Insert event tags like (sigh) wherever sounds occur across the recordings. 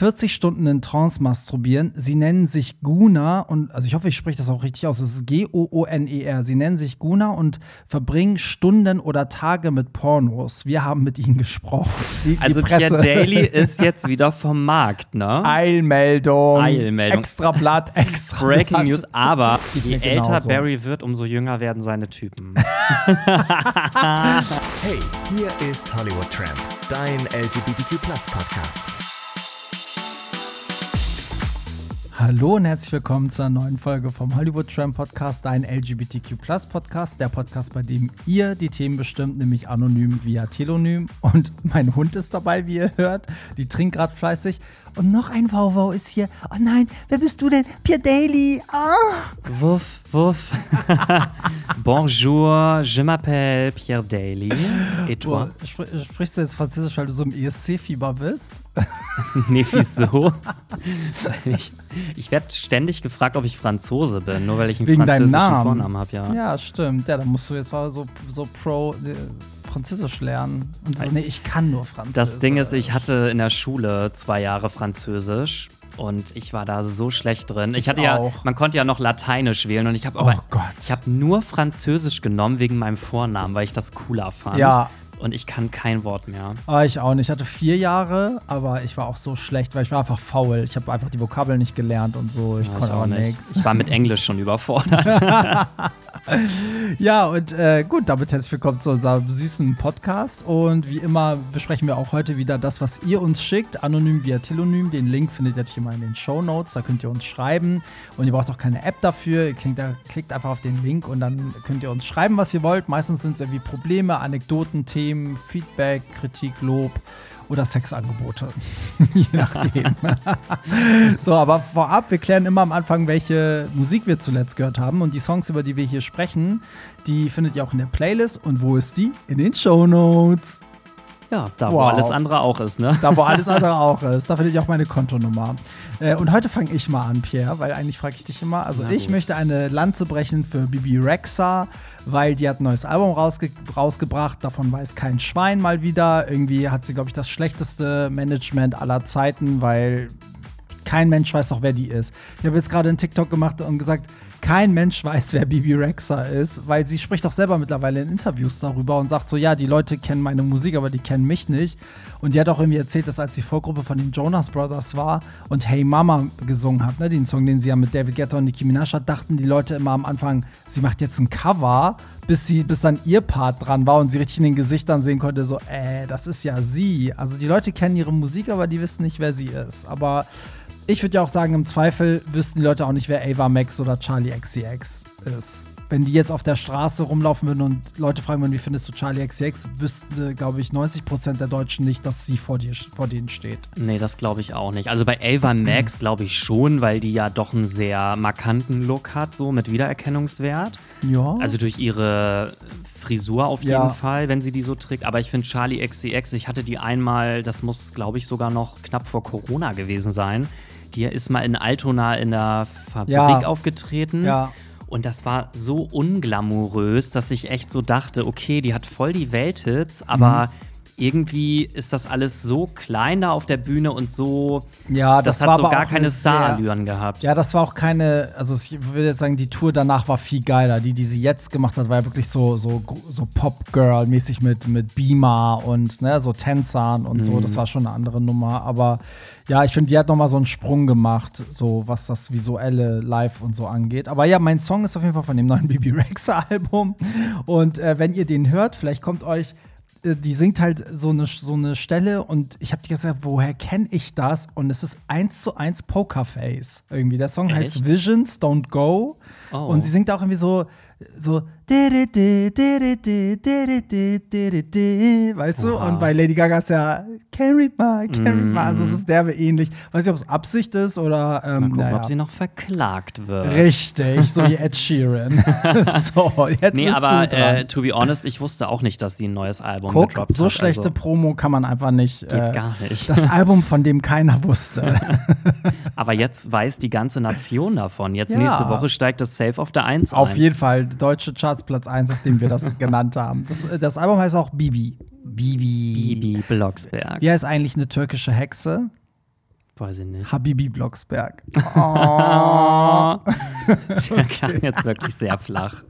40 Stunden in Trance masturbieren. Sie nennen sich Guna und, also ich hoffe, ich spreche das auch richtig aus. Es ist G-O-O-N-E-R. Sie nennen sich Guna und verbringen Stunden oder Tage mit Pornos. Wir haben mit ihnen gesprochen. Die, also die Pierre Daly (laughs) ist jetzt wieder vom Markt, ne? Eilmeldung. Eilmeldung. Extra Blatt, extra Breaking Blatt. News, aber je älter genauso. Barry wird, umso jünger werden seine Typen. (laughs) Hey, hier ist Hollywood Tramp, dein LGBTQ Podcast. Hallo und herzlich willkommen zur neuen Folge vom Hollywood Tram Podcast, dein LGBTQ Podcast, der Podcast, bei dem ihr die Themen bestimmt, nämlich anonym via Telonym. Und mein Hund ist dabei, wie ihr hört. Die trinkt gerade fleißig. Und noch ein Wauwau ist hier. Oh nein, wer bist du denn? Pierre Daly. Ah. Wuff, wuff. (laughs) Bonjour, je m'appelle Pierre Daly. Et toi? Boah, sprichst du jetzt Französisch, weil du so im ESC-Fieber bist? (laughs) nee, wieso? Ich ich werde ständig gefragt, ob ich Franzose bin, nur weil ich einen Wegen französischen Namen. Vornamen habe, ja. Ja, stimmt. Ja, dann musst du jetzt mal so, so pro äh, Französisch lernen. Und so, nee, ich kann nur Französisch. Das Ding ist, ich hatte in der Schule zwei Jahre Französisch und ich war da so schlecht drin. Ich, Ich hatte ja, auch. man konnte ja noch Lateinisch wählen und ich habe Oh aber, Gott. ich habe nur Französisch genommen wegen meinem Vornamen, weil ich das cooler fand. Ja. Und ich kann kein Wort mehr. Aber ich auch nicht. Ich hatte vier Jahre, aber ich war auch so schlecht, weil ich war einfach faul. Ich habe einfach die Vokabeln nicht gelernt und so. Ich Ja, konnte auch nicht. nichts. Ich war mit Englisch schon überfordert. (laughs) Ja, und äh, gut, damit herzlich willkommen zu unserem süßen Podcast. Und wie immer besprechen wir auch heute wieder das, was ihr uns schickt, anonym via Telonym. Den Link findet ihr natürlich immer in den Show Notes. Da könnt ihr uns schreiben. Und ihr braucht auch keine App dafür. Ihr klickt, klickt einfach auf den Link und dann könnt ihr uns schreiben, was ihr wollt. Meistens sind es irgendwie Probleme, Anekdoten, Themen, Feedback, Kritik, Lob oder Sexangebote. (laughs) Je nachdem. (laughs) so, aber vorab, wir klären immer am Anfang, welche Musik wir zuletzt gehört haben. Und die Songs, über die wir hier sprechen, die findet ihr auch in der Playlist. Und wo ist die? In den Show Notes. Ja, da wo Wow. alles andere auch ist, ne? Da, wo alles andere (laughs) auch ist. Da findet ihr auch meine Kontonummer. Äh, und heute fange ich mal an, Pierre, weil eigentlich frage ich dich immer. Also, Na ich gut. möchte eine Lanze brechen für Bibi Rexa, weil die hat ein neues Album rausge rausgebracht. Davon weiß kein Schwein mal wieder. Irgendwie hat sie, glaube ich, das schlechteste Management aller Zeiten, weil kein Mensch weiß doch, wer die ist. Ich habe jetzt gerade einen TikTok gemacht und gesagt, kein Mensch weiß, wer Bibi Rexa ist, weil sie spricht doch selber mittlerweile in Interviews darüber und sagt so, ja, die Leute kennen meine Musik, aber die kennen mich nicht. Und die hat auch irgendwie erzählt, dass als die Vorgruppe von den Jonas Brothers war und Hey Mama gesungen hat, ne, den Song, den sie ja mit David Guetta und Nicki Minaj hat, dachten die Leute immer am Anfang, sie macht jetzt ein Cover, bis sie, bis dann ihr Part dran war und sie richtig in den Gesichtern sehen konnte, so, äh, das ist ja sie. Also die Leute kennen ihre Musik, aber die wissen nicht, wer sie ist. Aber ich würde ja auch sagen, im Zweifel wüssten die Leute auch nicht, wer Ava Max oder Charlie XCX ist. Wenn die jetzt auf der Straße rumlaufen würden und Leute fragen würden, wie findest du Charlie XCX, wüssten, glaube ich, 90% der Deutschen nicht, dass sie vor, dir, vor denen steht. Nee, das glaube ich auch nicht. Also bei Ava Max glaube ich schon, weil die ja doch einen sehr markanten Look hat, so mit Wiedererkennungswert. Ja. Also durch ihre Frisur auf jeden Ja. Fall, wenn sie die so trägt. Aber ich finde Charlie XCX, ich hatte die einmal, das muss glaube ich sogar noch knapp vor Corona gewesen sein. Die ist mal in Altona in der Fabrik Ja. aufgetreten. Ja. Und das war so unglamourös, dass ich echt so dachte, okay, die hat voll die Welthits, aber Mhm. irgendwie ist das alles so klein da auf der Bühne und so. Ja, das, das hat war so gar keine Starallüren gehabt. Ja, das war auch keine, also ich würde jetzt sagen, die Tour danach war viel geiler. Die, die sie jetzt gemacht hat, war ja wirklich so, so, so Pop-Girl-mäßig mit, mit Beamer und ne, so Tänzern und so. Das war schon eine andere Nummer. Aber ja, ich finde, die hat noch mal so einen Sprung gemacht, so was das visuelle Live und so angeht. Aber ja, mein Song ist auf jeden Fall von dem neuen (laughs) Bibi Rexa-Album. Und äh, wenn ihr den hört, vielleicht kommt euch äh, die singt halt so eine, so eine Stelle und ich habe die gesagt, woher kenne ich das? Und es ist eins zu eins Pokerface irgendwie. Der Song heißt Echt? Visions Don't Go Oh. und sie singt auch irgendwie so so weißt du? Oha. Und bei Lady Gaga ist ja read my, can't read my. Also Mm. es ist derbe ähnlich. Weiß nicht, ob es Absicht ist oder ähm, Mal gucken, naja. ob sie noch verklagt wird. Richtig, so wie (laughs) Ed Sheeran. (laughs) so, jetzt Nee, aber äh, to be honest, ich wusste auch nicht, dass sie ein neues Album Guck, gedroppt so hat. schlechte also, Promo kann man einfach nicht. äh, Geht gar nicht. Das (laughs) Album, von dem keiner wusste. Aber jetzt weiß die ganze Nation davon. Jetzt Ja. nächste Woche steigt das Safe auf der 1 Auf ein. jeden Fall deutsche Charts Platz 1, nachdem wir das (laughs) genannt haben. Das, äh, das Album heißt auch Bibi. Bibi. Bibi Blocksberg. Wie heißt eigentlich eine türkische Hexe? Weiß ich nicht. Habibi Blocksberg. (laughs) Oh. (laughs) Der klang jetzt wirklich sehr flach.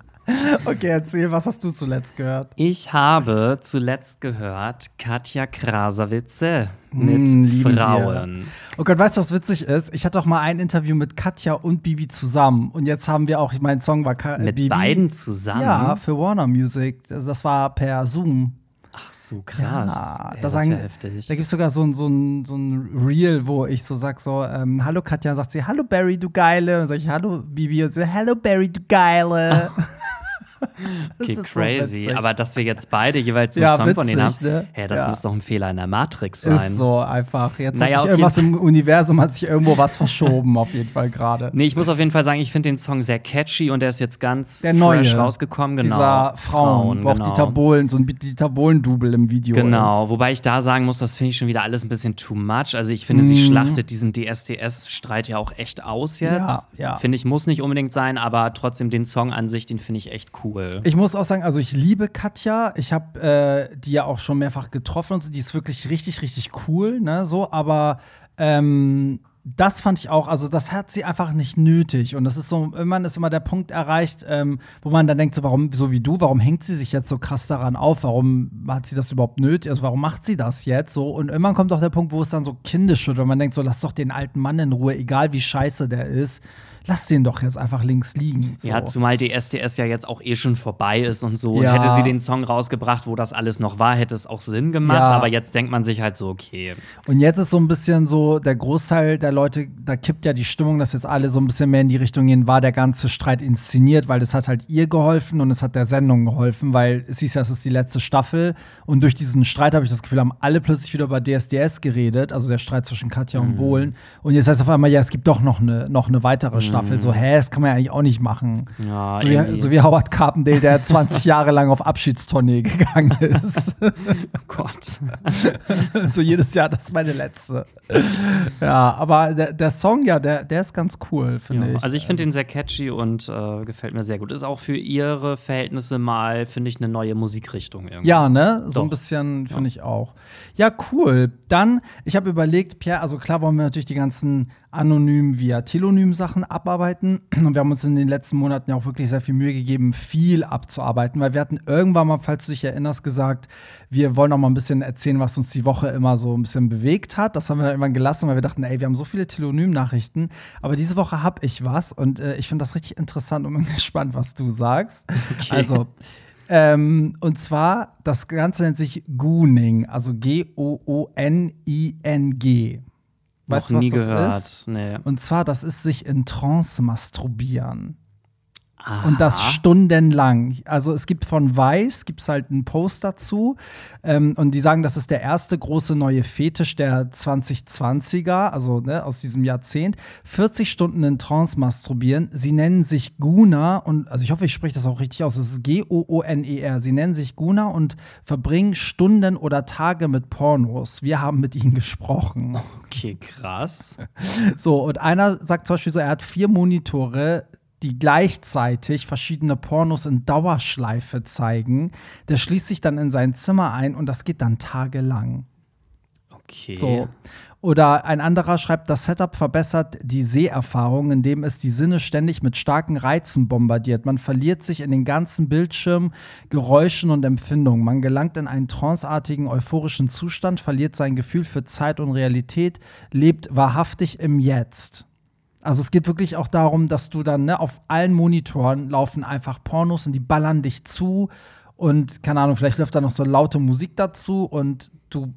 Okay, erzähl, was hast du zuletzt gehört? Ich habe zuletzt gehört Katja Krasavice mit Mm, lieben Frauen. Oh Gott, weißt du, was witzig ist? Ich hatte auch mal ein Interview mit Katja und Bibi zusammen. Und jetzt haben wir auch, mein Song war Ka Mit Bibi. beiden zusammen? Ja, für Warner Music. Das, das war per Zoom. Ach so, krass. Ja, Ey, da das sagen, ist ja heftig. Da gibt es sogar so ein, so, ein, so ein Reel, wo ich so sag so, ähm, hallo Katja, sagt sie, hallo Barry, du Geile. Und dann sag ich, hallo Bibi. Und sie, hallo Barry, du Geile. Das (laughs) (laughs) Okay, ist so crazy. witzig. Aber dass wir jetzt beide jeweils einen Ja, Song von denen haben, witzig, ne? hä, das Ja. muss doch ein Fehler in der Matrix sein. Ist so einfach. Jetzt Naja, hat sich irgendwas im Universum, hat sich irgendwo was verschoben, auf jeden Fall gerade. Nee, ich muss auf jeden Fall sagen, ich finde den Song sehr catchy und der ist jetzt ganz Der neue. fresh rausgekommen. Genau. Dieser Frauen, wo auch genau. Dieter Bohlen, so ein Dieter Bohlen-Double im Video Genau, wobei ich da sagen muss, das finde ich schon wieder alles ein bisschen too much. Also ich finde, sie Mhm. schlachtet diesen DSDS-Streit ja auch echt aus jetzt. Ja, ja. Finde ich, muss nicht unbedingt sein, aber trotzdem den Song an sich, den finde ich echt cool. Ich muss auch sagen, also ich liebe Katja. Ich habe äh, die ja auch schon mehrfach getroffen und so. Die ist wirklich richtig, richtig cool, ne? So, aber ähm, das fand ich auch, also das hat sie einfach nicht nötig. Und das ist so, irgendwann ist immer der Punkt erreicht, ähm, wo man dann denkt, so, warum, so wie du, warum hängt sie sich jetzt so krass daran auf? Warum hat sie das überhaupt nötig? Also warum macht sie das jetzt so? Und irgendwann kommt auch der Punkt, wo es dann so kindisch wird, weil man denkt, so, lass doch den alten Mann in Ruhe, egal wie scheiße der ist. Lass den doch jetzt einfach links liegen. So. Ja, zumal DSDS ja jetzt auch eh schon vorbei ist und so. Ja. Und hätte sie den Song rausgebracht, wo das alles noch war, hätte es auch Sinn gemacht. Ja. Aber jetzt denkt man sich halt so, okay. Und jetzt ist so ein bisschen so, der Großteil der Leute, da kippt ja die Stimmung, dass jetzt alle so ein bisschen mehr in die Richtung gehen, war der ganze Streit inszeniert, weil das hat halt ihr geholfen und es hat der Sendung geholfen, weil es hieß ja, es ist die letzte Staffel. Und durch diesen Streit habe ich das Gefühl, haben alle plötzlich wieder über DSDS geredet, also der Streit zwischen Katja Mhm. und Bohlen. Und jetzt heißt auf einmal, ja, es gibt doch noch eine, noch eine weitere Staffel. So, hä, das kann man ja eigentlich auch nicht machen. Mhm. Ja, so, wie, so wie Howard Carpendale, der (laughs) 20 Jahre lang auf Abschiedstournee gegangen ist. Oh Gott. (laughs) so jedes Jahr, das ist meine letzte. ja, aber der, der Song, ja, der, der ist ganz cool, finde Ja, ich. also ich finde den sehr catchy und äh, gefällt mir sehr gut. Ist auch für ihre Verhältnisse mal, finde ich, eine neue Musikrichtung irgendwie. Ja, ne? So Doch. ein bisschen finde ich auch. Ja, cool. Dann, ich habe überlegt, Pierre, also klar wollen wir natürlich die ganzen anonym via Telonym Sachen abarbeiten. Und wir haben uns in den letzten Monaten ja auch wirklich sehr viel Mühe gegeben, viel abzuarbeiten, weil wir hatten irgendwann mal, falls du dich erinnerst, gesagt, wir wollen auch mal ein bisschen erzählen, was uns die Woche immer so ein bisschen bewegt hat. Das haben wir dann irgendwann gelassen, weil wir dachten, ey, wir haben so viele Telonym-Nachrichten. Aber diese Woche habe ich was und äh, ich finde das richtig interessant und bin (laughs) gespannt, was du sagst. Okay. Also, ähm, und zwar, das Ganze nennt sich Gooning, also G-O-O-N-I-N-G. Weißt du, Noch was nie das gehört. ist? Nee. Und zwar, das ist sich in Trance masturbieren. Aha. Und das stundenlang. Also es gibt von Weiß, gibt es halt einen Post dazu. Ähm, und die sagen, das ist der erste große neue Fetisch der 2020er, also ne, aus diesem Jahrzehnt. 40 Stunden in Trance masturbieren. Sie nennen sich Guna und, also ich hoffe, ich spreche das auch richtig aus. Es ist G-O-O-N-E-R. Sie nennen sich Guna und verbringen Stunden oder Tage mit Pornos. Wir haben mit ihnen gesprochen. Okay, krass. (laughs) So, und einer sagt zum Beispiel so, er hat vier Monitore, die gleichzeitig verschiedene Pornos in Dauerschleife zeigen. Der schließt sich dann in sein Zimmer ein und das geht dann tagelang. Okay. So. Oder ein anderer schreibt, das Setup verbessert die Seherfahrung, indem es die Sinne ständig mit starken Reizen bombardiert. Man verliert sich in den ganzen Bildschirm, Geräuschen und Empfindungen. Man gelangt in einen tranceartigen, euphorischen Zustand, verliert sein Gefühl für Zeit und Realität, lebt wahrhaftig im Jetzt. Also es geht wirklich auch darum, dass du dann ne, auf allen Monitoren laufen einfach Pornos und die ballern dich zu und keine Ahnung, vielleicht läuft da noch so laute Musik dazu und du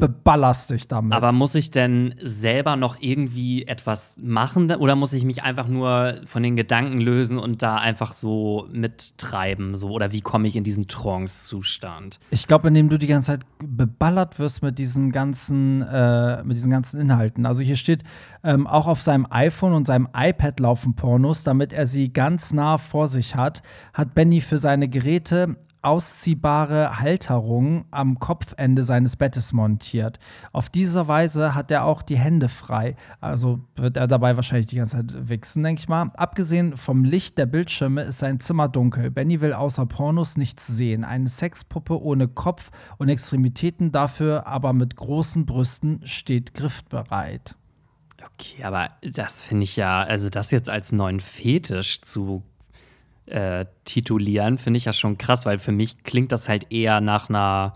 beballerst dich damit. Aber muss ich denn selber noch irgendwie etwas machen oder muss ich mich einfach nur von den Gedanken lösen und da einfach so mittreiben? So? Oder wie komme ich in diesen Trance-Zustand? Ich glaube, indem du die ganze Zeit beballert wirst mit diesen ganzen, äh, mit diesen ganzen Inhalten. Also hier steht, ähm, auch auf seinem iPhone und seinem iPad laufen Pornos, damit er sie ganz nah vor sich hat, hat Benny für seine Geräte ausziehbare Halterung am Kopfende seines Bettes montiert. Auf diese Weise hat er auch die Hände frei. Also wird er dabei wahrscheinlich die ganze Zeit wichsen, denke ich mal. Abgesehen vom Licht der Bildschirme ist sein Zimmer dunkel. Benny will außer Pornos nichts sehen. Eine Sexpuppe ohne Kopf und Extremitäten, dafür aber mit großen Brüsten steht griffbereit. Okay, aber das finde ich ja, also das jetzt als neuen Fetisch zu äh, titulieren, finde ich ja schon krass, weil für mich klingt das halt eher nach einer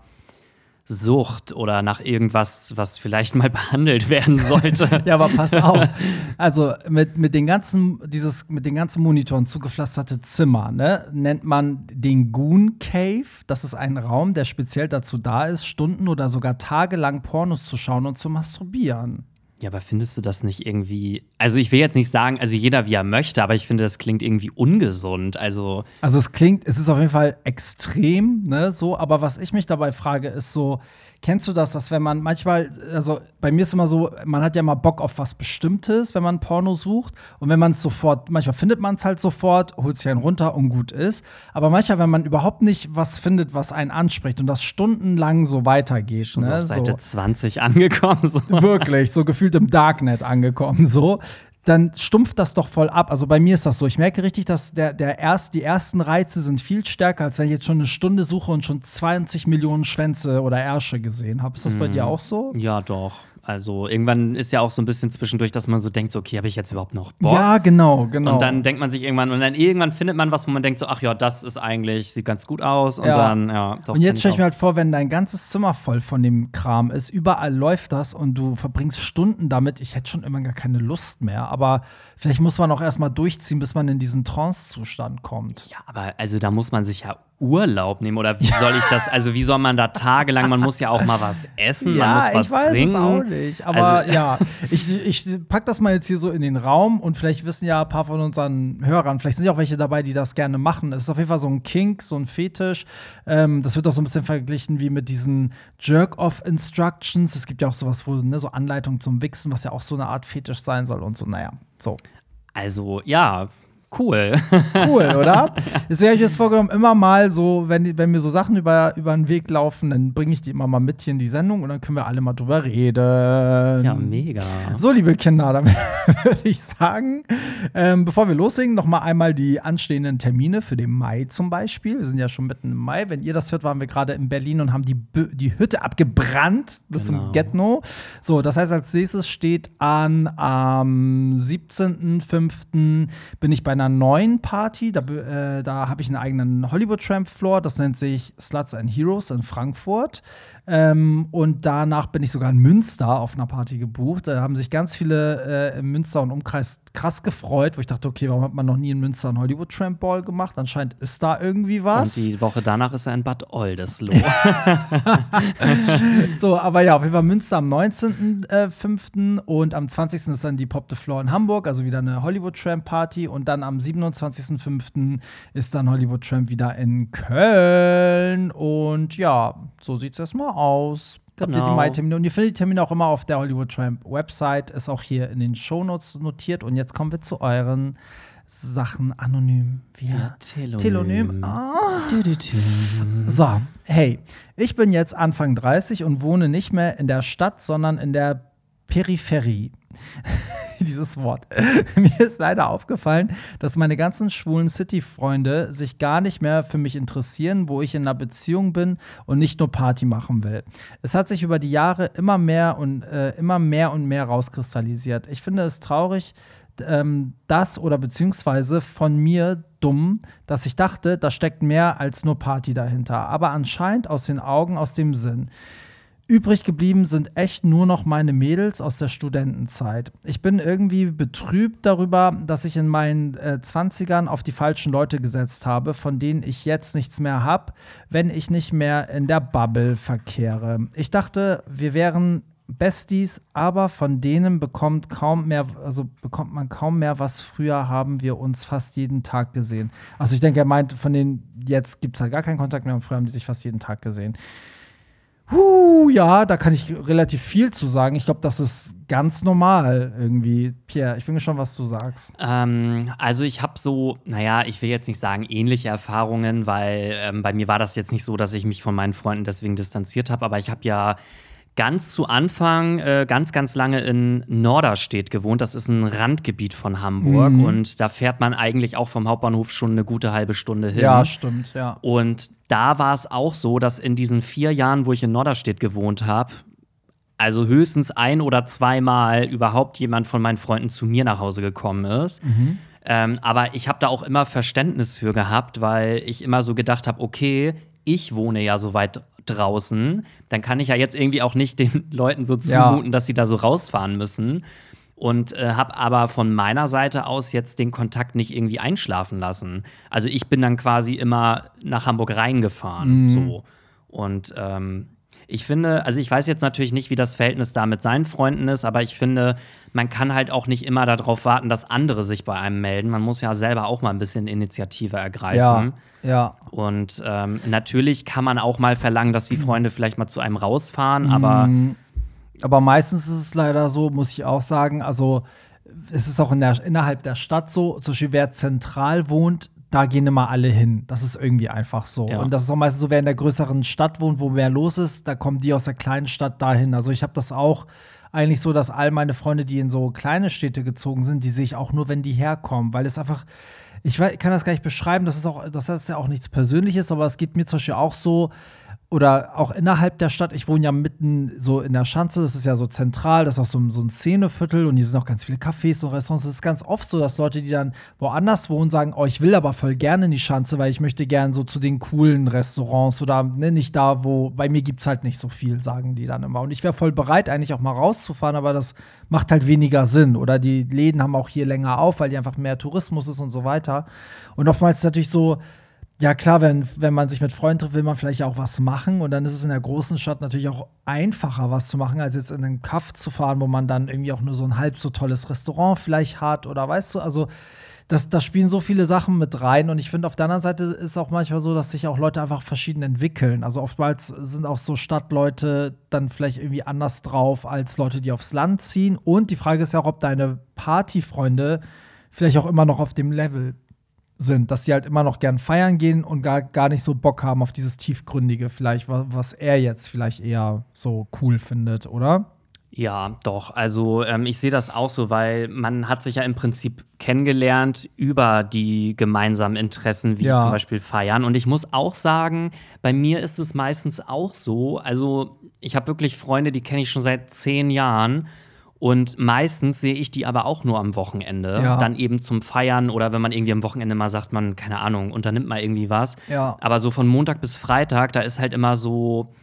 Sucht oder nach irgendwas, was vielleicht mal (laughs) behandelt werden sollte. (laughs) ja, aber pass auf. Also mit, mit den ganzen, dieses, mit den ganzen Monitoren zugepflasterte Zimmer, ne, nennt man den Goon Cave. Das ist ein Raum, der speziell dazu da ist, Stunden oder sogar tagelang Pornos zu schauen und zu masturbieren. Ja, aber findest du das nicht irgendwie. Also, ich will jetzt nicht sagen, also jeder wie er möchte, aber ich finde, das klingt irgendwie ungesund. Also. Also, es klingt, es ist auf jeden Fall extrem, ne, so, aber was ich mich dabei frage, ist so, Kennst du das, dass wenn man manchmal, also bei mir ist immer so, man hat ja mal Bock auf was Bestimmtes, wenn man Porno sucht. Und wenn man es sofort, manchmal findet man es halt sofort, holt sich einen runter und gut ist. Aber manchmal, wenn man überhaupt nicht was findet, was einen anspricht und das stundenlang so weitergeht. Schon ne? so auf Seite so. 20 angekommen. So. Wirklich, so gefühlt im Darknet angekommen. So dann stumpft das doch voll ab. Also bei mir ist das so. Ich merke richtig, dass der, der erst, die ersten Reize sind viel stärker, als wenn ich jetzt schon eine Stunde suche und schon 20 Millionen Schwänze oder Ärsche gesehen habe. Ist das mhm. bei dir auch so? Ja, doch. Also irgendwann ist ja auch so ein bisschen zwischendurch, dass man so denkt, so, okay, habe ich jetzt überhaupt noch Bock? Ja, genau, genau. Und dann denkt man sich irgendwann, und dann irgendwann findet man was, wo man denkt, so, ach ja, das ist eigentlich, sieht ganz gut aus. Und ja. dann, ja, doch. Und jetzt stelle ich mir halt vor, wenn dein ganzes Zimmer voll von dem Kram ist, überall läuft das und du verbringst Stunden damit, ich hätte schon immer gar keine Lust mehr. Aber vielleicht muss man auch erstmal durchziehen, bis man in diesen Trance-Zustand kommt. Ja, aber also da muss man sich ja Urlaub nehmen oder wie soll ich das, (laughs) also wie soll man da tagelang, man muss ja auch mal was essen, ja, man muss was ich weiß trinken. Es auch nicht, aber also, (laughs) ja, ich, ich pack das mal jetzt hier so in den Raum und vielleicht wissen ja ein paar von unseren Hörern, vielleicht sind ja auch welche dabei, die das gerne machen. Es ist auf jeden Fall so ein Kink, so ein Fetisch. Ähm, das wird auch so ein bisschen verglichen wie mit diesen Jerk-Off-Instructions. Es gibt ja auch sowas, wo, ne, so Anleitungen zum Wichsen, was ja auch so eine Art Fetisch sein soll und so, naja, so. Also, ja, Cool. (laughs) Cool, oder? Jetzt wäre ich jetzt vorgenommen, immer mal so, wenn, wenn mir so Sachen über, über den Weg laufen, dann bringe ich die immer mal mit hier in die Sendung und dann können wir alle mal drüber reden. Ja, mega. So, liebe Kinder, dann (laughs) würde ich sagen, ähm, bevor wir loslegen, noch mal einmal die anstehenden Termine für den Mai zum Beispiel. Wir sind ja schon mitten im Mai. Wenn ihr das hört, waren wir gerade in Berlin und haben die, die Hütte abgebrannt bis genau. zum Getno. So, das heißt, als nächstes steht an am 17.05. bin ich bei einer einer neuen Party. Da, äh, da habe ich einen eigenen Hollywood Tramp Floor. Das nennt sich Sluts and Heroes in Frankfurt. Ähm, und danach bin ich sogar in Münster auf einer Party gebucht. Da haben sich ganz viele äh, im Münster und Umkreis krass gefreut, wo ich dachte, okay, warum hat man noch nie in Münster einen Hollywood Tramp Ball gemacht? Anscheinend ist da irgendwie was. Und die Woche danach ist er in Bad Oldesloe. (laughs) so, aber ja, auf jeden Fall Münster am 19.05. Äh, und am 20. ist dann die Pop the Floor in Hamburg, also wieder eine Hollywood Tramp Party. Und dann am 27.05. ist dann Hollywood Tramp wieder in Köln. Und ja, so sieht es erstmal aus. Genau. Habt ihr die genau. Mai-Termine? Und ihr findet die Termine auch immer auf der Hollywood Tramp Website, ist auch hier in den Shownotes notiert. Und jetzt kommen wir zu euren Sachen anonym. Via ja, Telonym. Telonym. Ah. So, hey, ich bin jetzt Anfang 30 und wohne nicht mehr in der Stadt, sondern in der Peripherie. (laughs) dieses Wort. (laughs) Mir ist leider aufgefallen, dass meine ganzen schwulen City-Freunde sich gar nicht mehr für mich interessieren, wo ich in einer Beziehung bin und nicht nur Party machen will. Es hat sich über die Jahre immer mehr und äh, immer mehr und mehr rauskristallisiert. Ich finde es traurig, ähm, das oder beziehungsweise von mir dumm, dass ich dachte, da steckt mehr als nur Party dahinter. Aber anscheinend aus den Augen, aus dem Sinn. Übrig geblieben sind echt nur noch meine Mädels aus der Studentenzeit. Ich bin irgendwie betrübt darüber, dass ich in meinen äh, 20ern auf die falschen Leute gesetzt habe, von denen ich jetzt nichts mehr habe, wenn ich nicht mehr in der Bubble verkehre. Ich dachte, wir wären Besties, aber von denen bekommt kaum mehr, also bekommt man kaum mehr, was früher haben wir uns fast jeden Tag gesehen. Also ich denke, er meint, von denen jetzt gibt es halt gar keinen Kontakt mehr und früher haben die sich fast jeden Tag gesehen. Huh, ja, da kann ich relativ viel zu sagen. Ich glaube, das ist ganz normal irgendwie. Pierre, ich bin gespannt, was du sagst. Ähm, also ich habe so, naja, ich will jetzt nicht sagen ähnliche Erfahrungen, weil ähm, bei mir war das jetzt nicht so, dass ich mich von meinen Freunden deswegen distanziert habe, aber ich habe ja ganz zu Anfang äh, ganz, ganz lange in Norderstedt gewohnt. Das ist ein Randgebiet von Hamburg Mhm. und da fährt man eigentlich auch vom Hauptbahnhof schon eine gute halbe Stunde hin. Ja, stimmt, ja. Und da war es auch so, dass in diesen vier Jahren, wo ich in Norderstedt gewohnt habe, also höchstens ein oder zweimal überhaupt jemand von meinen Freunden zu mir nach Hause gekommen ist. Ähm, aber ich habe da auch immer Verständnis für gehabt, weil ich immer so gedacht habe, okay, ich wohne ja so weit draußen, dann kann ich ja jetzt irgendwie auch nicht (laughs) den Leuten so Ja. zumuten, dass sie da so rausfahren müssen. Und äh, habe aber von meiner Seite aus jetzt den Kontakt nicht irgendwie einschlafen lassen. Also ich bin dann quasi immer nach Hamburg reingefahren. So. Und ähm, ich finde, also ich weiß jetzt natürlich nicht, wie das Verhältnis da mit seinen Freunden ist, aber ich finde, man kann halt auch nicht immer darauf warten, dass andere sich bei einem melden. Man muss ja selber auch mal ein bisschen Initiative ergreifen. Ja, ja. Und ähm, natürlich kann man auch mal verlangen, dass die Freunde vielleicht mal zu einem rausfahren, aber Mhm. Aber meistens ist es leider so, muss ich auch sagen, also es ist auch in der, innerhalb der Stadt so, zum Beispiel wer zentral wohnt, da gehen immer alle hin. Das ist irgendwie einfach so. Ja. Und das ist auch meistens so, wer in der größeren Stadt wohnt, wo mehr los ist, da kommen die aus der kleinen Stadt dahin. Also ich habe das auch eigentlich so, dass all meine Freunde, die in so kleine Städte gezogen sind, die sehe ich auch nur, wenn die herkommen, weil es einfach ich kann das gar nicht beschreiben, das ist auch, das ist ja auch nichts Persönliches, aber es geht mir zum Beispiel auch so, oder auch innerhalb der Stadt, ich wohne ja mitten so in der Schanze, das ist ja so zentral, das ist auch so, ein- so ein Szeneviertel und hier sind auch ganz viele Cafés und Restaurants. Es ist ganz oft so, dass Leute, die dann woanders wohnen, sagen, oh, ich will aber voll gerne in die Schanze, weil ich möchte gern so zu den coolen Restaurants oder ne, nicht da, wo, bei mir gibt es halt nicht so viel, sagen die dann immer. Und ich wäre voll bereit, eigentlich auch mal rauszufahren, aber das macht halt weniger Sinn. Oder die Läden haben auch hier länger auf, weil die einfach mehr Tourismus ist und so weiter. Und oftmals natürlich so, ja, klar, wenn, wenn man sich mit Freunden trifft, will man vielleicht auch was machen. Und dann ist es in der großen Stadt natürlich auch einfacher, was zu machen, als jetzt in einen Kaff zu fahren, wo man dann irgendwie auch nur so ein halb so tolles Restaurant vielleicht hat. Oder weißt du, also das, da spielen so viele Sachen mit rein. Und ich finde, auf der anderen Seite ist es auch manchmal so, dass sich auch Leute einfach verschieden entwickeln. Also oftmals sind auch so Stadtleute dann vielleicht irgendwie anders drauf als Leute, die aufs Land ziehen. Und die Frage ist ja auch, ob deine Partyfreunde vielleicht auch immer noch auf dem Level sind, dass sie halt immer noch gern feiern gehen und gar, gar nicht so Bock haben auf dieses Tiefgründige, vielleicht, was, was er jetzt vielleicht eher so cool findet, oder? Ja, doch. Also ähm, ich sehe das auch so, weil man hat sich ja im Prinzip kennengelernt über die gemeinsamen Interessen, wie Ja. zum Beispiel Feiern. Und ich muss auch sagen, bei mir ist es meistens auch so. Also ich habe wirklich Freunde, die kenne ich schon seit zehn Jahren. Und meistens sehe ich die aber auch nur am Wochenende. Ja. Dann eben zum Feiern oder wenn man irgendwie am Wochenende mal sagt, man, keine Ahnung, unternimmt mal irgendwie was. Ja. Aber so von Montag bis Freitag, da ist halt immer so,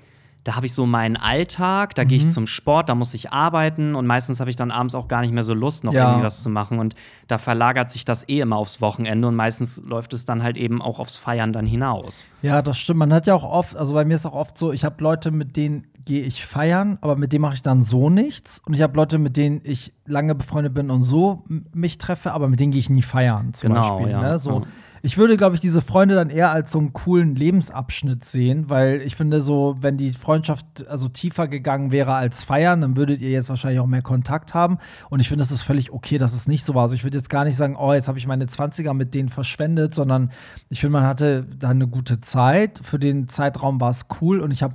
da habe ich so meinen Alltag, da Mhm. gehe ich zum Sport, da muss ich arbeiten und meistens habe ich dann abends auch gar nicht mehr so Lust, noch Ja. irgendwie was zu machen. Und da verlagert sich das eh immer aufs Wochenende und meistens läuft es dann halt eben auch aufs Feiern dann hinaus. Ja, das stimmt. Man hat ja auch oft, also bei mir ist auch oft so, ich habe Leute, mit denen gehe ich feiern, aber mit denen mache ich dann so nichts. Und ich habe Leute, mit denen ich lange befreundet bin und so mich treffe, aber mit denen gehe ich nie feiern, zum Genau, Beispiel. ja, Ne? So. ja. Ich würde, glaube ich, diese Freunde dann eher als so einen coolen Lebensabschnitt sehen, weil ich finde, so, wenn die Freundschaft also tiefer gegangen wäre als feiern, dann würdet ihr jetzt wahrscheinlich auch mehr Kontakt haben. Und ich finde, es ist völlig okay, dass es nicht so war. Also ich würde jetzt gar nicht sagen, oh, jetzt habe ich meine 20er mit denen verschwendet, sondern ich finde, man hatte da eine gute Zeit. Für den Zeitraum war es cool und ich habe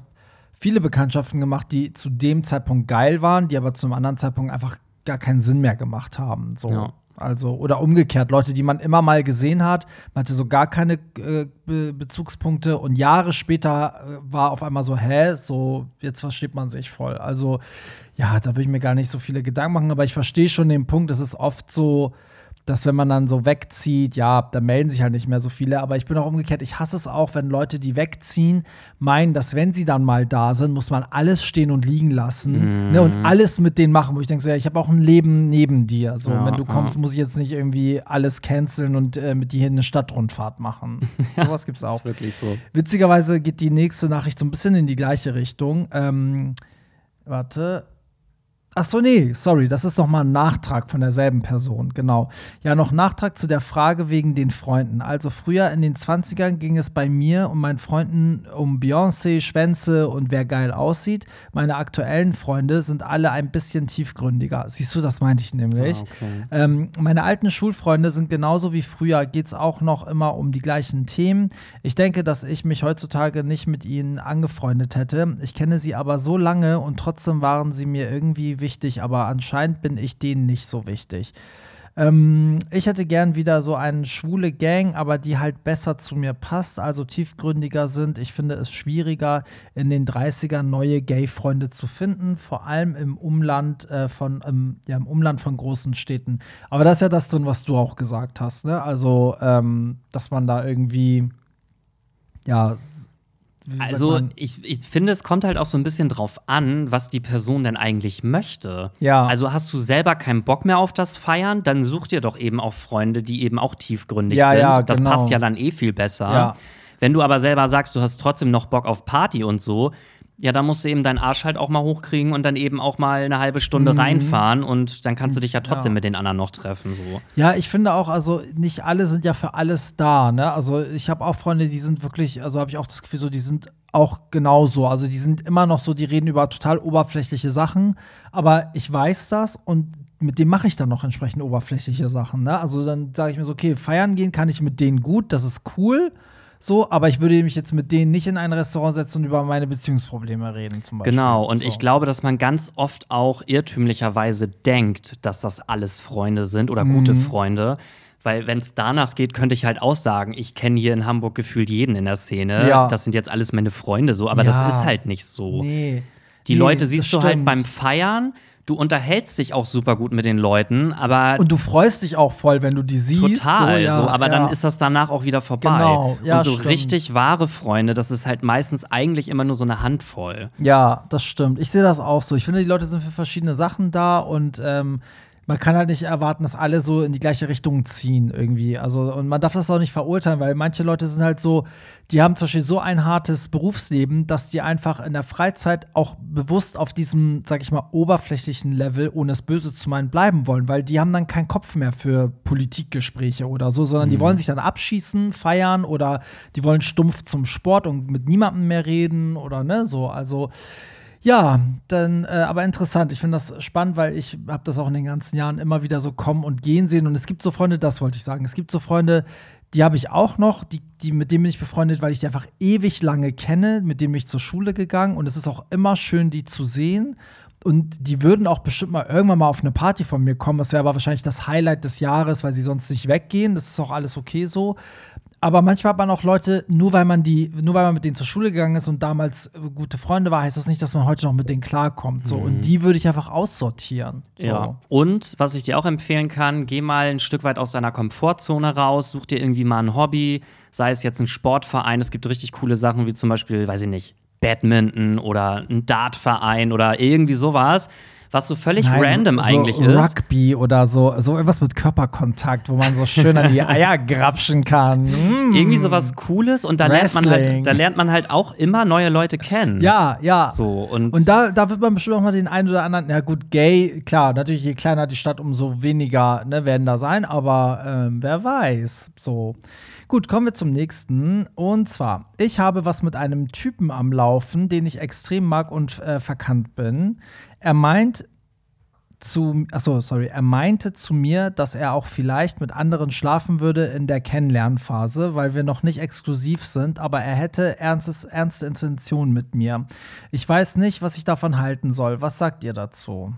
viele Bekanntschaften gemacht, die zu dem Zeitpunkt geil waren, die aber zu einem anderen Zeitpunkt einfach gar keinen Sinn mehr gemacht haben. So. Ja. Also, oder umgekehrt, Leute, die man immer mal gesehen hat, man hatte so gar keine äh, Be Bezugspunkte und Jahre später äh, war auf einmal so, hä, so, jetzt versteht man sich voll. Also, ja, da würde ich mir gar nicht so viele Gedanken machen, aber ich verstehe schon den Punkt, es ist oft so, dass wenn man dann so wegzieht, ja, da melden sich halt nicht mehr so viele. Aber ich bin auch umgekehrt, ich hasse es auch, wenn Leute, die wegziehen, meinen, dass wenn sie dann mal da sind, muss man alles stehen und liegen lassen ne, und alles mit denen machen. Wo ich denke, so, ja, ich habe auch ein Leben neben dir. So, Ja, wenn du kommst, ja. muss ich jetzt nicht irgendwie alles canceln und äh, mit dir hier eine Stadtrundfahrt machen. (laughs) Sowas gibt's Das auch. ist wirklich so. Witzigerweise geht die nächste Nachricht so ein bisschen in die gleiche Richtung. Ähm, warte. Ach so, nee, sorry, das ist noch mal ein Nachtrag von derselben Person, genau. Ja, noch Nachtrag zu der Frage wegen den Freunden. Also früher in den 20ern ging es bei mir und meinen Freunden um Beyoncé, Schwänze und wer geil aussieht. Meine aktuellen Freunde sind alle ein bisschen tiefgründiger. Siehst du, das meinte ich nämlich. Ah, okay. Ähm, meine alten Schulfreunde sind genauso wie früher, geht es auch noch immer um die gleichen Themen. Ich denke, dass ich mich heutzutage nicht mit ihnen angefreundet hätte. Ich kenne sie aber so lange und trotzdem waren sie mir irgendwie wichtig, aber anscheinend bin ich denen nicht so wichtig. Ähm, ich hätte gern wieder so eine schwule Gang, aber die halt besser zu mir passt, also tiefgründiger sind. Ich finde es schwieriger, in den 30ern neue Gay-Freunde zu finden, vor allem im Umland äh, von, ähm, ja, im Umland von großen Städten. Aber das ist ja das drin, was du auch gesagt hast, ne? Also, ähm, dass man da irgendwie, ja, Also, ich, ich finde, es kommt halt auch so ein bisschen drauf an, was die Person denn eigentlich möchte. Ja. Also, hast du selber keinen Bock mehr auf das Feiern, dann such dir doch eben auch Freunde, die eben auch tiefgründig Ja, sind. ja, das genau. passt ja dann eh viel besser. Ja. Wenn du aber selber sagst, du hast trotzdem noch Bock auf Party und so, ja, dann musst du eben deinen Arsch halt auch mal hochkriegen und dann eben auch mal eine halbe Stunde reinfahren und dann kannst du dich ja trotzdem Mhm. Ja. mit den anderen noch treffen. So. Ja, ich finde auch, also nicht alle sind ja für alles da, ne? Also ich habe auch Freunde, die sind wirklich, also habe ich auch das Gefühl, so, die sind auch genauso. Also die sind immer noch so, die reden über total oberflächliche Sachen, aber ich weiß das und mit dem mache ich dann noch entsprechend oberflächliche Sachen, ne? Also dann sage ich mir so, okay, feiern gehen kann ich mit denen gut, das ist cool. So, aber ich würde mich jetzt mit denen nicht in ein Restaurant setzen und über meine Beziehungsprobleme reden, zum Beispiel. Genau, und so. ich glaube, dass man ganz oft auch irrtümlicherweise denkt, dass das alles Freunde sind oder Mhm. gute Freunde. Weil, wenn es danach geht, könnte ich halt auch sagen, ich kenne hier in Hamburg gefühlt jeden in der Szene. Ja. Das sind jetzt alles meine Freunde so, aber Ja. das ist halt nicht so. Nee. Die Nee, Leute siehst du halt beim Feiern, du unterhältst dich auch super gut mit den Leuten, aber Und du freust dich auch voll, wenn du die siehst. Total, so, ja, so, aber ja. dann ist das danach auch wieder vorbei. Genau, ja, und so stimmt. richtig wahre Freunde, das ist halt meistens eigentlich immer nur so eine Handvoll. Ja, das stimmt. Ich sehe das auch so. Ich finde, die Leute sind für verschiedene Sachen da und ähm, man kann halt nicht erwarten, dass alle so in die gleiche Richtung ziehen irgendwie. Also, und man darf das auch nicht verurteilen, weil manche Leute sind halt so, die haben zum Beispiel so ein hartes Berufsleben, dass die einfach in der Freizeit auch bewusst auf diesem, sag ich mal, oberflächlichen Level, ohne es böse zu meinen, bleiben wollen, weil die haben dann keinen Kopf mehr für Politikgespräche oder so, sondern die wollen sich dann abschießen, feiern oder die wollen stumpf zum Sport und mit niemandem mehr reden oder ne, so. Also, ja, dann, äh, aber interessant. Ich finde das spannend, weil ich habe das auch in den ganzen Jahren immer wieder so kommen und gehen sehen. Und es gibt so Freunde, das wollte ich sagen. Es gibt so Freunde, die habe ich auch noch, die, die, mit denen bin ich befreundet, weil ich die einfach ewig lange kenne, mit denen bin ich zur Schule gegangen. Und es ist auch immer schön, die zu sehen. Und die würden auch bestimmt mal irgendwann mal auf eine Party von mir kommen. Das wäre aber wahrscheinlich das Highlight des Jahres, weil sie sonst nicht weggehen. Das ist auch alles okay so. Aber manchmal hat man auch Leute, nur weil man die, nur weil man mit denen zur Schule gegangen ist und damals äh, gute Freunde war, heißt das nicht, dass man heute noch mit denen klarkommt. So. Und die würde ich einfach aussortieren. So. Ja. Und was ich dir auch empfehlen kann, geh mal ein Stück weit aus deiner Komfortzone raus, such dir irgendwie mal ein Hobby, sei es jetzt ein Sportverein. Es gibt richtig coole Sachen wie zum Beispiel, weiß ich nicht, Badminton oder ein Dartverein oder irgendwie sowas, was so völlig Nein, random so eigentlich ist. Rugby oder so, so irgendwas mit Körperkontakt, wo man so schön an die (laughs) Eier grapschen kann. Mm. Irgendwie sowas Cooles und da lernt, man halt, da lernt man halt auch immer neue Leute kennen. Ja, ja. So, und, Und da, da wird man bestimmt auch mal den einen oder anderen, ja gut, gay, klar, natürlich, je kleiner die Stadt, umso weniger ne, werden da sein, aber ähm, wer weiß. So. Gut, kommen wir zum nächsten. Und zwar, ich habe was mit einem Typen am Laufen, den ich extrem mag und äh, verkannt bin. Er meint zu, achso, sorry, er meinte zu mir, dass er auch vielleicht mit anderen schlafen würde in der Kennenlernphase, weil wir noch nicht exklusiv sind, aber er hätte ernstes, ernste Intentionen mit mir. Ich weiß nicht, was ich davon halten soll. Was sagt ihr dazu?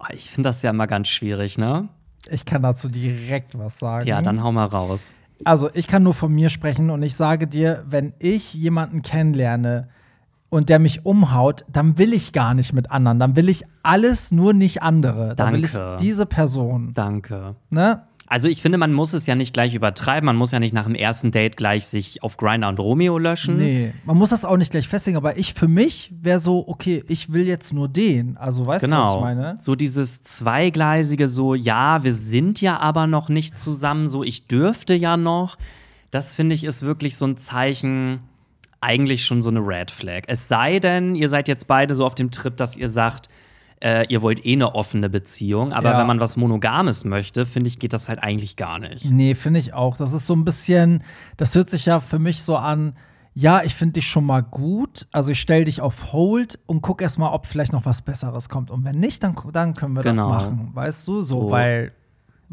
Oh, ich finde das ja immer ganz schwierig, ne? Ich kann dazu direkt was sagen. Ja, dann hau mal raus. Also, ich kann nur von mir sprechen und ich sage dir, wenn ich jemanden kennenlerne und der mich umhaut, dann will ich gar nicht mit anderen. Dann will ich alles, nur nicht andere. Dann will ich diese Person. Danke. Ne? Also ich finde, man muss es ja nicht gleich übertreiben. Man muss ja nicht nach dem ersten Date gleich sich auf Grinder und Romeo löschen. Nee, man muss das auch nicht gleich festlegen, aber ich für mich wäre so, okay, ich will jetzt nur den. Also, weißt du, was Genau. ich meine? So dieses zweigleisige, so, ja, wir sind ja aber noch nicht zusammen, so, ich dürfte ja noch. Das finde ich ist wirklich so ein Zeichen, eigentlich schon so eine Red Flag. Es sei denn, ihr seid jetzt beide so auf dem Trip, dass ihr sagt, äh, ihr wollt eh eine offene Beziehung, aber Ja. wenn man was Monogames möchte, finde ich, geht das halt eigentlich gar nicht. Nee, finde ich auch. Das ist so ein bisschen, das hört sich ja für mich so an, ja, ich finde dich schon mal gut, also ich stelle dich auf Hold und guck erst mal, ob vielleicht noch was Besseres kommt. Und wenn nicht, dann, dann können wir das Genau. machen, weißt du? So, So. weil,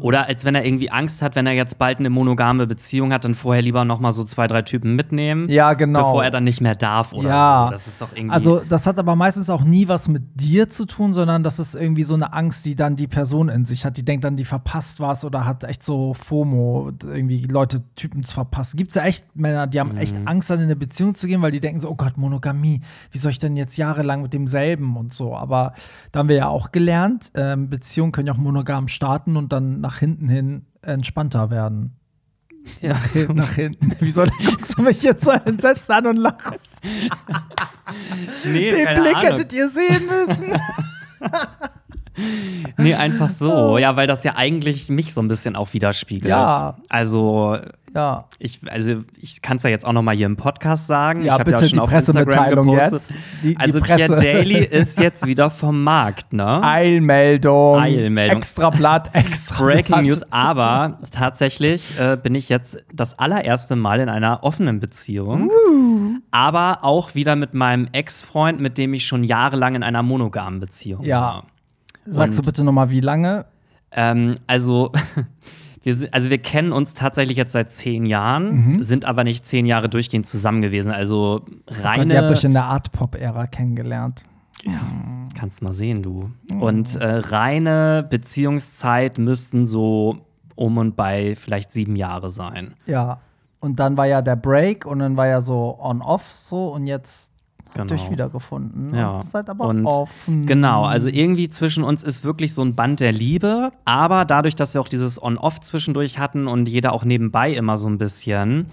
Oder als wenn er irgendwie Angst hat, wenn er jetzt bald eine monogame Beziehung hat, dann vorher lieber noch mal so zwei, drei Typen mitnehmen, ja, genau. bevor er dann nicht mehr darf oder Ja. so. Das ist doch irgendwie. Also, das hat aber meistens auch nie was mit dir zu tun, sondern das ist irgendwie so eine Angst, die dann die Person in sich hat. Die denkt dann, die verpasst was oder hat echt so FOMO, irgendwie Leute, Typen zu verpassen. Gibt es ja echt Männer, die haben echt Angst, dann in eine Beziehung zu gehen, weil die denken so, oh Gott, Monogamie, wie soll ich denn jetzt jahrelang mit demselben und so. Aber da haben wir ja auch gelernt, ähm, Beziehungen können ja auch monogam starten und dann nach hinten hin entspannter werden. ja, so. Nach hinten. (laughs) Wieso guckst du mich jetzt so entsetzt an und lachst? nee, Den Blick Ahnung. hättet ihr sehen müssen. (laughs) (laughs) Nee, einfach so. Ja, weil das ja eigentlich mich so ein bisschen auch widerspiegelt. Ja. Also, Ja. ich, also ich kann es ja jetzt auch noch mal hier im Podcast sagen. Ja, ich bitte schon die auf Instagram Pressemitteilung gepostet. jetzt. Die- die also Presse. Pierre Daly ist jetzt wieder vom Markt, ne? Eilmeldung. Eilmeldung. Extrablatt, (laughs) extra. Breaking News, aber tatsächlich äh, bin ich jetzt das allererste Mal in einer offenen Beziehung. Aber auch wieder mit meinem Ex-Freund, mit dem ich schon jahrelang in einer monogamen Beziehung Ja. war. Sagst du Und- bitte noch mal, wie lange? Ähm, also, (laughs) wir, also wir kennen uns tatsächlich jetzt seit zehn Jahren, sind aber nicht zehn Jahre durchgehend zusammen gewesen. Also reine. ihr habt euch in der Art-Pop-Ära kennengelernt. Kannst mal sehen, du. Und äh, reine Beziehungszeit müssten so um und bei vielleicht sieben Jahre sein. Ja. Und dann war ja der Break und dann war ja so on-off so und jetzt habt ihr euch Genau. wiedergefunden. Ja. Und seid aber Und offen. Genau, also irgendwie zwischen uns ist wirklich so ein Band der Liebe, aber dadurch, dass wir auch dieses On-Off zwischendurch hatten und jeder auch nebenbei immer so ein bisschen,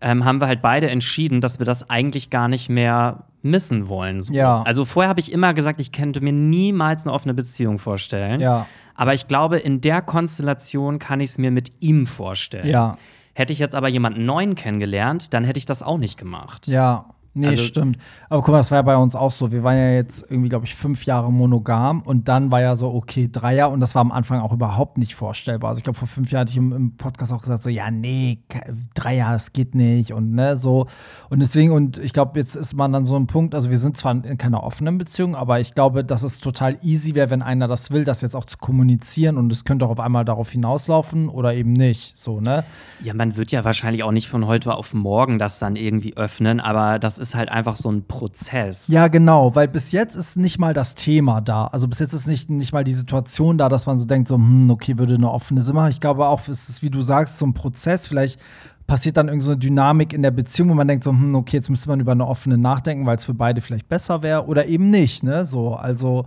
ähm, haben wir halt beide entschieden, dass wir das eigentlich gar nicht mehr missen wollen. So. Ja. Also vorher habe ich immer gesagt, ich könnte mir niemals eine offene Beziehung vorstellen. Ja. Aber ich glaube, in der Konstellation kann ich es mir mit ihm vorstellen. Ja. Hätte ich jetzt aber jemanden neuen kennengelernt, dann hätte ich das auch nicht gemacht. Ja, nee, Also- stimmt. Aber guck mal, das war ja bei uns auch so. Wir waren ja jetzt irgendwie, glaube ich, fünf Jahre monogam und dann war ja so, okay, drei Jahre und das war am Anfang auch überhaupt nicht vorstellbar. Also ich glaube, vor fünf Jahren hatte ich im, im Podcast auch gesagt, so, ja, nee, drei Jahre, das geht nicht und ne, so. Und deswegen, und ich glaube, jetzt ist man dann so ein Punkt, also wir sind zwar in keiner offenen Beziehung, aber ich glaube, dass es total easy wäre, wenn einer das will, das jetzt auch zu kommunizieren und es könnte auch auf einmal darauf hinauslaufen oder eben nicht, so, ne? Ja, man wird ja wahrscheinlich auch nicht von heute auf morgen das dann irgendwie öffnen, aber das ist halt einfach so ein Prozess. Ja, genau, weil bis jetzt ist nicht mal das Thema da. Also bis jetzt ist nicht, nicht mal die Situation da, dass man so denkt, so, hm, okay, würde eine offene Simmer. Ich glaube auch, es ist, wie du sagst, so ein Prozess. Vielleicht passiert dann irgendeine so eine Dynamik in der Beziehung, wo man denkt, so, hm, okay, jetzt müsste man über eine offene nachdenken, weil es für beide vielleicht besser wäre oder eben nicht, ne? So, also.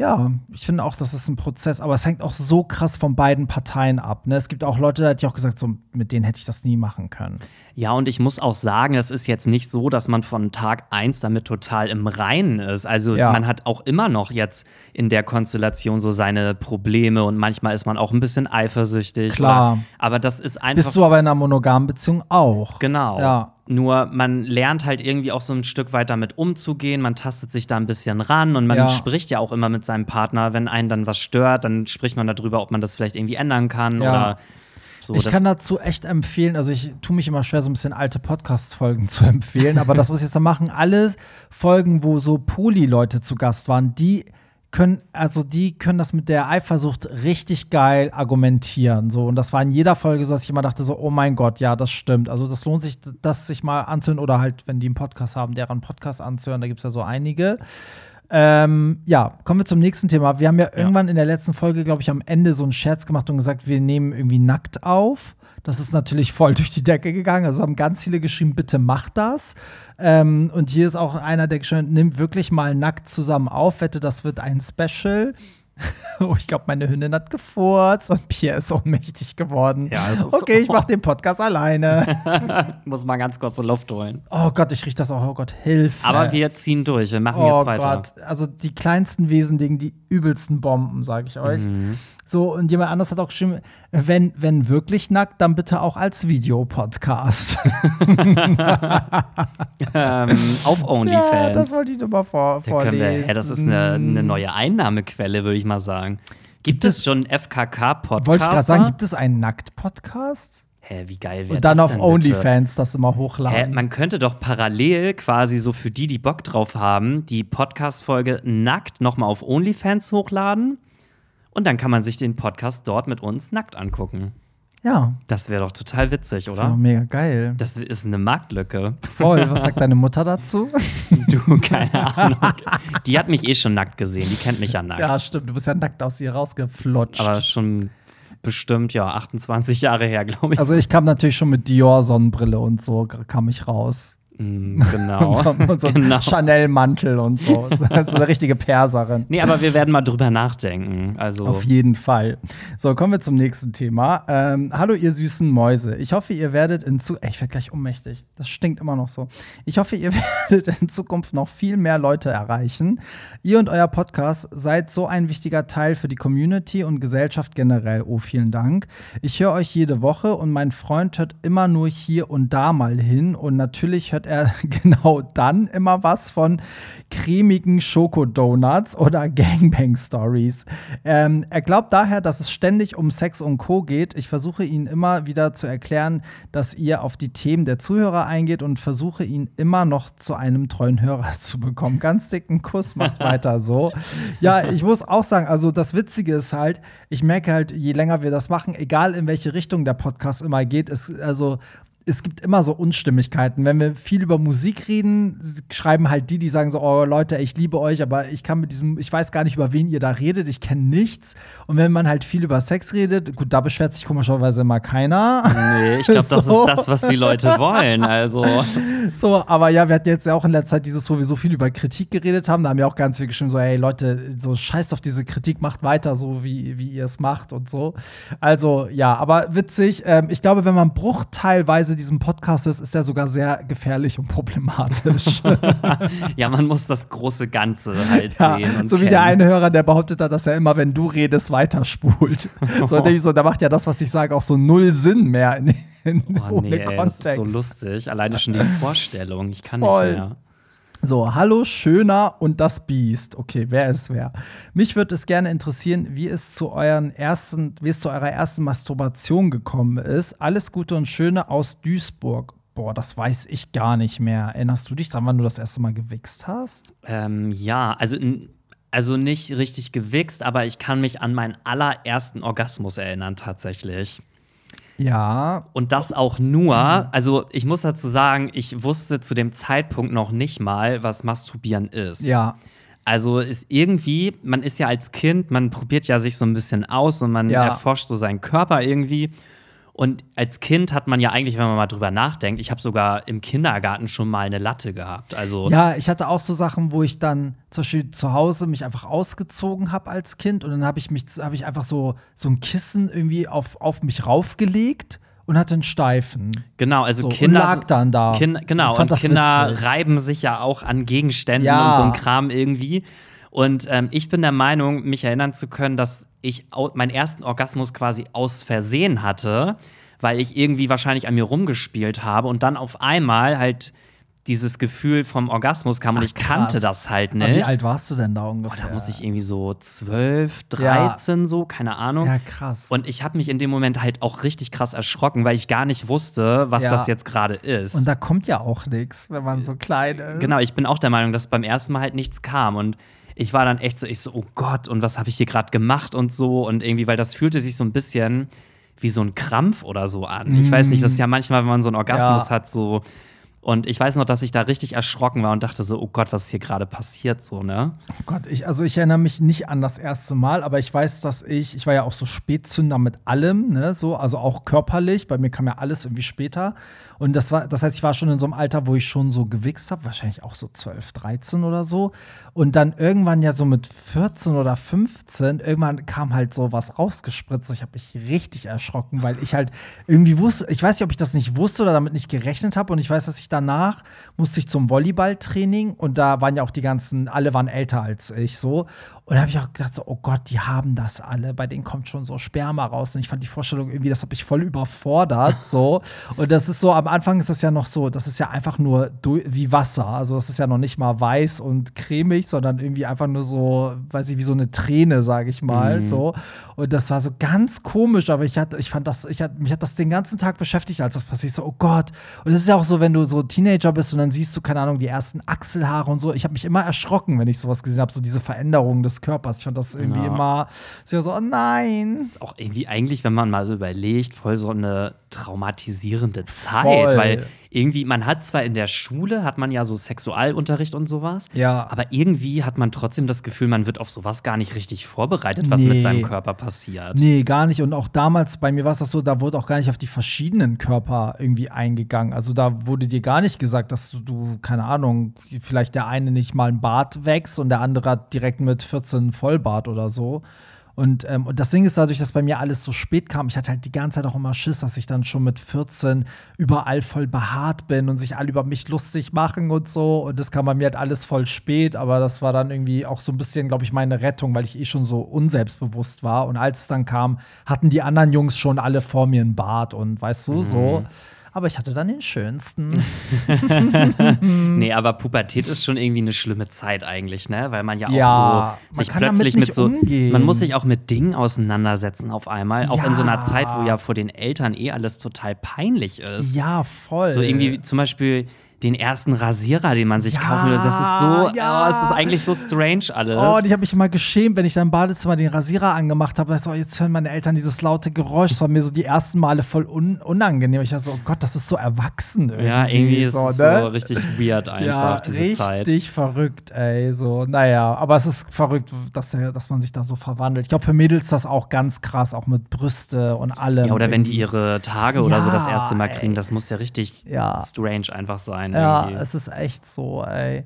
Ja, ich finde auch, das ist ein Prozess, aber es hängt auch so krass von beiden Parteien ab. Ne? Es gibt auch Leute, da hätte ich auch gesagt, so, mit denen hätte ich das nie machen können. Ja, und ich muss auch sagen, es ist jetzt nicht so, dass man von Tag eins damit total im Reinen ist. Also Ja. man hat auch immer noch jetzt in der Konstellation so seine Probleme und manchmal ist man auch ein bisschen eifersüchtig. Klar. Oder, aber das ist einfach. Bist du aber in einer monogamen Beziehung auch? Genau. Ja. Nur man lernt halt irgendwie auch so ein Stück weit damit umzugehen, man tastet sich da ein bisschen ran und man Ja. spricht ja auch immer mit seinem Partner, wenn einen dann was stört, dann spricht man darüber, ob man das vielleicht irgendwie ändern kann Ja. oder so. ich kann dazu echt empfehlen, also ich tue mich immer schwer, so ein bisschen alte Podcast-Folgen (laughs) zu empfehlen, aber das, was ich jetzt da machen, alle Folgen, wo so Poly-Leute zu Gast waren, die können, also die können das mit der Eifersucht richtig geil argumentieren. So, und das war in jeder Folge so, dass ich immer dachte, so, oh mein Gott, ja, das stimmt. Also das lohnt sich, das sich mal anzuhören oder halt, wenn die einen Podcast haben, deren Podcast anzuhören, da gibt es ja so einige. Ähm, ja, kommen wir zum nächsten Thema. Wir haben ja, irgendwann in der letzten Folge, glaube ich, am Ende so einen Scherz gemacht und gesagt, wir nehmen irgendwie nackt auf. Das ist natürlich voll durch die Decke gegangen. Also haben ganz viele geschrieben, bitte macht das. Ähm, und hier ist auch einer, der geschrieben hat, nimmt wirklich mal nackt zusammen auf. Wette, das wird ein Special. (laughs) Oh, ich glaube, meine Hündin hat gefurzt und Pierre ist ohnmächtig geworden. Ja, es ist okay, ich mache den Podcast alleine. (laughs) Muss mal ganz kurz Luft holen. Oh Gott, ich riech das auch. Oh Gott, Hilfe. Aber wir ziehen durch. Wir machen oh jetzt weiter. Gott, also die kleinsten Wesen legen die übelsten Bomben, sage ich euch. Mhm. So, und jemand anders hat auch geschrieben, wenn, wenn wirklich nackt, dann bitte auch als Videopodcast. (laughs) Ähm, auf ja, OnlyFans. das wollte ich nur mal vor, Da können wir, hä, das ist eine, eine neue Einnahmequelle, würde ich mal sagen. Gibt es schon FKK-Podcaster? Wollte ich gerade sagen, gibt es einen Nackt-Podcast? Hä, wie geil wäre Und dann das auf denn bitte? OnlyFans das immer Hä, hochladen. man könnte doch parallel quasi so für die, die Bock drauf haben, die Podcast-Folge nackt nochmal auf OnlyFans hochladen. Und dann kann man sich den Podcast dort mit uns nackt angucken. ja, Das wäre doch total witzig, das ist doch oder? mega geil. Das ist eine Marktlücke. Voll, was sagt (laughs) deine Mutter dazu? Du, keine Ahnung. Die hat mich eh schon nackt gesehen. Die kennt mich ja nackt. ja, stimmt, du bist ja nackt aus ihr rausgeflutscht. Aber schon bestimmt, ja, 28 Jahre her, glaube ich. also ich kam natürlich schon mit Dior-Sonnenbrille und so, kam ich raus. Mm, (laughs) genau. Und so, und so genau. Chanel-Mantel und so. (laughs) so eine richtige Perserin. Nee, aber wir werden mal drüber nachdenken. Also, Auf jeden Fall. So, kommen wir zum nächsten Thema. Ähm, hallo, ihr süßen Mäuse. Ich hoffe, ihr werdet in Zukunft. Ich werde gleich ohnmächtig. Das stinkt immer noch so. Ich hoffe, ihr (laughs) werdet in Zukunft noch viel mehr Leute erreichen. Ihr und euer Podcast seid so ein wichtiger Teil für die Community und Gesellschaft generell. Oh, vielen Dank. Ich höre euch jede Woche und mein Freund hört immer nur hier und da mal hin. Und natürlich hört er (laughs) genau dann immer was von cremigen Schokodonuts oder Gangbang-Stories. Ähm, er glaubt daher, dass es ständig um Sex und Co. geht. Ich versuche ihn immer wieder zu erklären, dass ihr auf die Themen der Zuhörer eingeht und versuche ihn immer noch zu einem treuen Hörer (laughs) zu bekommen. Ganz dicken Kuss, macht (laughs) weiter so. Ja, ich muss auch sagen, also das Witzige ist halt, ich merke halt, je länger wir das machen, egal in welche Richtung der Podcast immer geht, ist also es gibt immer so Unstimmigkeiten. Wenn wir viel über Musik reden, schreiben halt die, die sagen so, oh Leute, ich liebe euch, aber ich kann mit diesem, ich weiß gar nicht, über wen ihr da redet, ich kenne nichts. Und wenn man halt viel über Sex redet, gut, da beschwert sich komischerweise immer keiner. nee, ich glaube, (laughs) das So. ist das, was die Leute wollen. Also, (laughs) So, aber ja, wir hatten jetzt ja auch in letzter Zeit dieses, wo wir so viel über Kritik geredet haben, da haben ja auch ganz viel geschrieben, so, ey Leute, so scheißt auf diese Kritik, macht weiter so, wie, wie ihr es macht und so. Also, ja, aber witzig. Ähm, ich glaube, wenn man bruchteilweise diesen Podcast hört, ist der sogar sehr gefährlich und problematisch. (laughs) ja, man muss das große Ganze halt ja, sehen. So wie kennen. der eine Hörer, der behauptet hat, dass er immer, wenn du redest, weiterspult. (laughs) so, so, da macht ja das, was ich sage, auch so null Sinn mehr in, in, Oh, ohne nee, ey, das Kontext. ist so lustig. Alleine schon die Vorstellung. Ich kann Voll. nicht mehr. So, hallo Schöner und das Biest. Okay, wer ist wer? Mich würde es gerne interessieren, wie es zu euren ersten, wie es zu eurer ersten Masturbation gekommen ist. Alles Gute und Schöne aus Duisburg. Boah, das weiß ich gar nicht mehr. Erinnerst du dich dran, wann du das erste Mal gewichst hast? Ähm, ja, also, also nicht richtig gewichst, aber ich kann mich an meinen allerersten Orgasmus erinnern, tatsächlich. Ja. Und das auch nur, also ich muss dazu sagen, ich wusste zu dem Zeitpunkt noch nicht mal, was Masturbieren ist. Ja. Also ist irgendwie, man ist ja als Kind, man probiert ja sich so ein bisschen aus und man Ja. erforscht so seinen Körper irgendwie. Und als Kind hat man ja eigentlich, wenn man mal drüber nachdenkt, ich habe sogar im Kindergarten schon mal eine Latte gehabt. Also Ja, ich hatte auch so Sachen, wo ich dann zum Beispiel zu Hause mich einfach ausgezogen habe als Kind und dann habe ich mich, habe ich einfach so, so ein Kissen irgendwie auf, auf mich raufgelegt und hatte einen Steifen. genau, also So, und Kinder lag dann da. Kind, genau, und das Kinder witzig. reiben sich ja auch an Gegenständen Ja. und so ein Kram irgendwie. Und ähm, ich bin der Meinung, mich erinnern zu können, dass ich meinen ersten Orgasmus quasi aus Versehen hatte, weil ich irgendwie wahrscheinlich an mir rumgespielt habe und dann auf einmal halt dieses Gefühl vom Orgasmus kam und Ach, ich kannte das halt Aber nicht. Wie alt warst du denn da Oh, ungefähr? da muss ich irgendwie so 12, Ja. 13 so, keine Ahnung. Ja, krass. Und ich habe mich in dem Moment halt auch richtig krass erschrocken, weil ich gar nicht wusste, was Ja. das jetzt gerade ist. Und da kommt ja auch nichts, wenn man so klein ist. Genau, ich bin auch der Meinung, dass beim ersten Mal halt nichts kam. Und ich war dann echt so, ich so, oh Gott, und was habe ich hier gerade gemacht und so. Und irgendwie, weil das fühlte sich so ein bisschen wie so ein Krampf oder so an. Ich weiß nicht, das ist ja manchmal, wenn man so einen Orgasmus Ja. hat, so, Und ich weiß noch, dass ich da richtig erschrocken war und dachte so, oh Gott, was ist hier gerade passiert, so, ne? Oh Gott, ich, also ich erinnere mich nicht an das erste Mal, aber ich weiß, dass ich, ich war ja auch so Spätzünder mit allem, ne, so, also auch körperlich, bei mir kam ja alles irgendwie später. Und das war, das heißt, ich war schon in so einem Alter, wo ich schon so gewichst habe, wahrscheinlich auch so 12, 13 oder so. Und dann irgendwann ja so mit 14 oder 15, irgendwann kam halt so was rausgespritzt. Ich habe mich richtig erschrocken, weil ich halt irgendwie wusste, ich weiß nicht, ob ich das nicht wusste oder damit nicht gerechnet habe. Und ich weiß, dass ich danach musste ich zum Volleyballtraining und da waren ja auch die ganzen, alle waren älter als ich so. Und da habe ich auch gedacht, so, oh Gott, die haben das alle, bei denen kommt schon so Sperma raus. Und ich fand die Vorstellung irgendwie, das habe ich voll überfordert. (laughs) so. Und das ist so, am Anfang ist das ja noch so, das ist ja einfach nur wie Wasser. Also das ist ja noch nicht mal weiß und cremig, sondern irgendwie einfach nur so, weiß ich, wie so eine Träne, sage ich mal. Mhm. So. Und das war so ganz komisch, aber ich hatte, ich fand das, ich hatte, mich hat das den ganzen Tag beschäftigt, als das passiert. So, oh Gott. Und es ist ja auch so, wenn du so Teenager bist und dann siehst du, keine Ahnung, die ersten Achselhaare und so. Ich habe mich immer erschrocken, wenn ich sowas gesehen habe, so diese Veränderung des Körpers. Ich fand das irgendwie ja. immer so, oh nein. Ist auch irgendwie eigentlich, wenn man mal so überlegt, voll so eine traumatisierende Zeit, voll. weil irgendwie, man hat zwar in der Schule, hat man ja so Sexualunterricht und sowas, ja. aber irgendwie hat man trotzdem das Gefühl, man wird auf sowas gar nicht richtig vorbereitet, was nee. mit seinem Körper passiert. Nee, gar nicht. Und auch damals, bei mir war es das so, da wurde auch gar nicht auf die verschiedenen Körper irgendwie eingegangen. Also da wurde dir gar nicht gesagt, dass du, keine Ahnung, vielleicht der eine nicht mal ein Bart wächst und der andere hat direkt mit 14 Vollbart oder so. Und, ähm, und das Ding ist dadurch, dass bei mir alles so spät kam, ich hatte halt die ganze Zeit auch immer Schiss, dass ich dann schon mit 14 überall voll behaart bin und sich alle über mich lustig machen und so. Und das kam bei mir halt alles voll spät, aber das war dann irgendwie auch so ein bisschen, glaube ich, meine Rettung, weil ich eh schon so unselbstbewusst war. Und als es dann kam, hatten die anderen Jungs schon alle vor mir einen Bart und weißt du, mhm. so aber ich hatte dann den schönsten. (laughs) nee, aber Pubertät ist schon irgendwie eine schlimme Zeit eigentlich, ne? Weil man ja auch ja, so sich plötzlich mit so umgehen. man muss sich auch mit Dingen auseinandersetzen auf einmal, auch ja. in so einer Zeit, wo ja vor den Eltern eh alles total peinlich ist. Ja, voll. So irgendwie zum Beispiel den ersten Rasierer, den man sich ja, kaufen will. Das ist so, ja. oh, es ist eigentlich so strange alles. Oh, und ich habe mich immer geschämt, wenn ich dann im Badezimmer den Rasierer angemacht habe. So, jetzt hören meine Eltern dieses laute Geräusch. Das war mir so die ersten Male voll un unangenehm. Ich dachte so, oh Gott, das ist so erwachsen irgendwie. Ja, irgendwie ist so, ne? so richtig weird einfach, ja, diese richtig Zeit. Richtig verrückt, ey. So, naja, aber es ist verrückt, dass, dass man sich da so verwandelt. Ich glaube, für Mädels das auch ganz krass, auch mit Brüste und allem. Ja, oder irgendwie. wenn die ihre Tage oder so das erste Mal kriegen, das muss ja richtig strange einfach sein. Ja, irgendwie. es ist echt so, ey.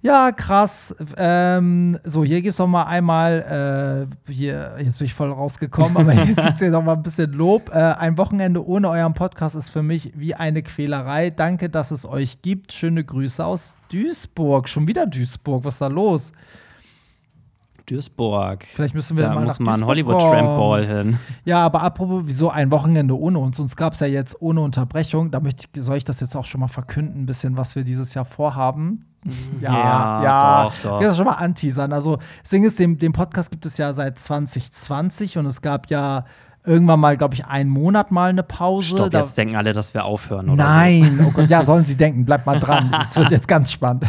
Ja, krass. Ähm, so, hier gibt es noch mal einmal, äh, hier, jetzt bin ich voll rausgekommen, aber (laughs) jetzt gibt es hier noch mal ein bisschen Lob. Äh, ein Wochenende ohne euren Podcast ist für mich wie eine Quälerei. Danke, dass es euch gibt. Schöne Grüße aus Duisburg. Schon wieder Duisburg, was ist da los? Duisburg. Vielleicht müssen wir da mal muss man Hollywood Tramp Ball hin. Ja, aber apropos, wieso ein Wochenende ohne uns? Uns gab es ja jetzt ohne Unterbrechung. Da möchte ich, soll ich das jetzt auch schon mal verkünden, ein bisschen, was wir dieses Jahr vorhaben? Ja, ja, ja. Doch, doch. Das schon mal anteasern. Also, das Ding ist, den, den Podcast gibt es ja seit 2020 und es gab ja irgendwann mal, glaube ich, einen Monat mal eine Pause. Stopp, da jetzt denken alle, dass wir aufhören, oder? Nein, so. oh Gott, ja, (laughs) sollen sie denken, bleibt mal dran. Es wird jetzt ganz spannend.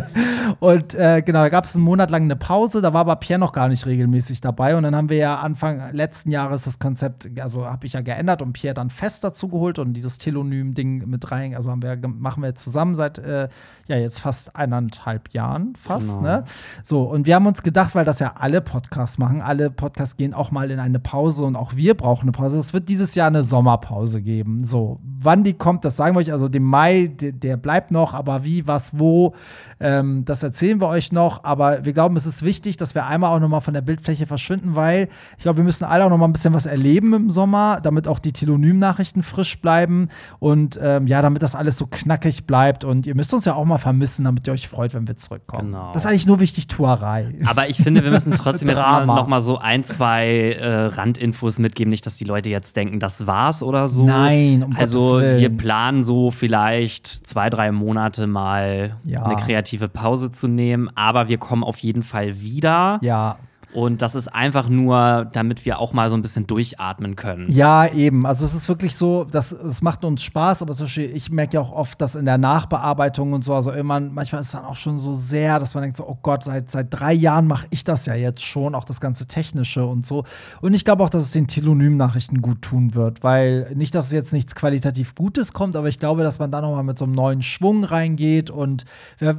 (laughs) und äh, genau, da gab es einen Monat lang eine Pause, da war aber Pierre noch gar nicht regelmäßig dabei. Und dann haben wir ja Anfang letzten Jahres das Konzept, also habe ich ja geändert und Pierre dann fest dazu geholt und dieses Telonym-Ding mit rein, also haben wir, machen wir zusammen seit äh, ja jetzt fast eineinhalb Jahren fast, genau. ne? So, und wir haben uns gedacht, weil das ja alle Podcasts machen, alle Podcasts gehen auch mal in eine Pause und auch wir brauchen eine Pause. Es wird dieses Jahr eine Sommerpause geben. So, wann die kommt, das sagen wir euch. Also den Mai, der, der bleibt noch, aber wie, was, wo, ähm, das erzählen wir euch noch. Aber wir glauben, es ist wichtig, dass wir einmal auch noch mal von der Bildfläche verschwinden, weil ich glaube, wir müssen alle auch noch mal ein bisschen was erleben im Sommer, damit auch die Telonym-Nachrichten frisch bleiben und ähm, ja, damit das alles so knackig bleibt. Und ihr müsst uns ja auch mal vermissen, damit ihr euch freut, wenn wir zurückkommen. Genau. Das ist eigentlich nur wichtig, Tuerei. Aber ich finde, wir müssen (laughs) trotzdem jetzt noch mal so ein, zwei äh, Randinfos mitgeben, nicht, dass die Leute jetzt denken, das war's oder so. Nein, um Also wir planen so vielleicht zwei, drei Monate mal ja. eine kreative Pause zu nehmen, aber wir kommen auf jeden Fall wieder. Ja. Und das ist einfach nur, damit wir auch mal so ein bisschen durchatmen können. Ja, eben. Also es ist wirklich so, das, es macht uns Spaß, aber zum Beispiel, ich merke ja auch oft, dass in der Nachbearbeitung und so, also irgendwann, manchmal ist es dann auch schon so sehr, dass man denkt so, oh Gott, seit, seit drei Jahren mache ich das ja jetzt schon, auch das ganze Technische und so. Und ich glaube auch, dass es den Telonym-Nachrichten gut tun wird, weil nicht, dass jetzt nichts qualitativ Gutes kommt, aber ich glaube, dass man da nochmal mit so einem neuen Schwung reingeht und,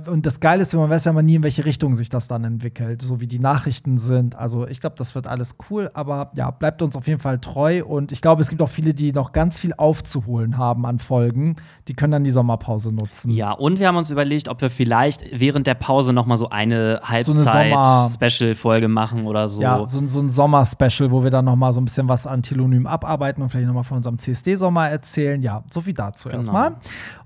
und das Geile ist, man weiß ja mal nie, in welche Richtung sich das dann entwickelt, so wie die Nachrichten sind. Also ich glaube, das wird alles cool, aber ja, bleibt uns auf jeden Fall treu und ich glaube, es gibt auch viele, die noch ganz viel aufzuholen haben an Folgen. Die können dann die Sommerpause nutzen. Ja, und wir haben uns überlegt, ob wir vielleicht während der Pause noch mal so eine So Halbzeit-Special-Folge machen oder so. Ja, so, so ein Sommer-Special, wo wir dann noch mal so ein bisschen was an Telonym abarbeiten und vielleicht noch mal von unserem CSD-Sommer erzählen. Ja, so viel dazu Genau. erstmal.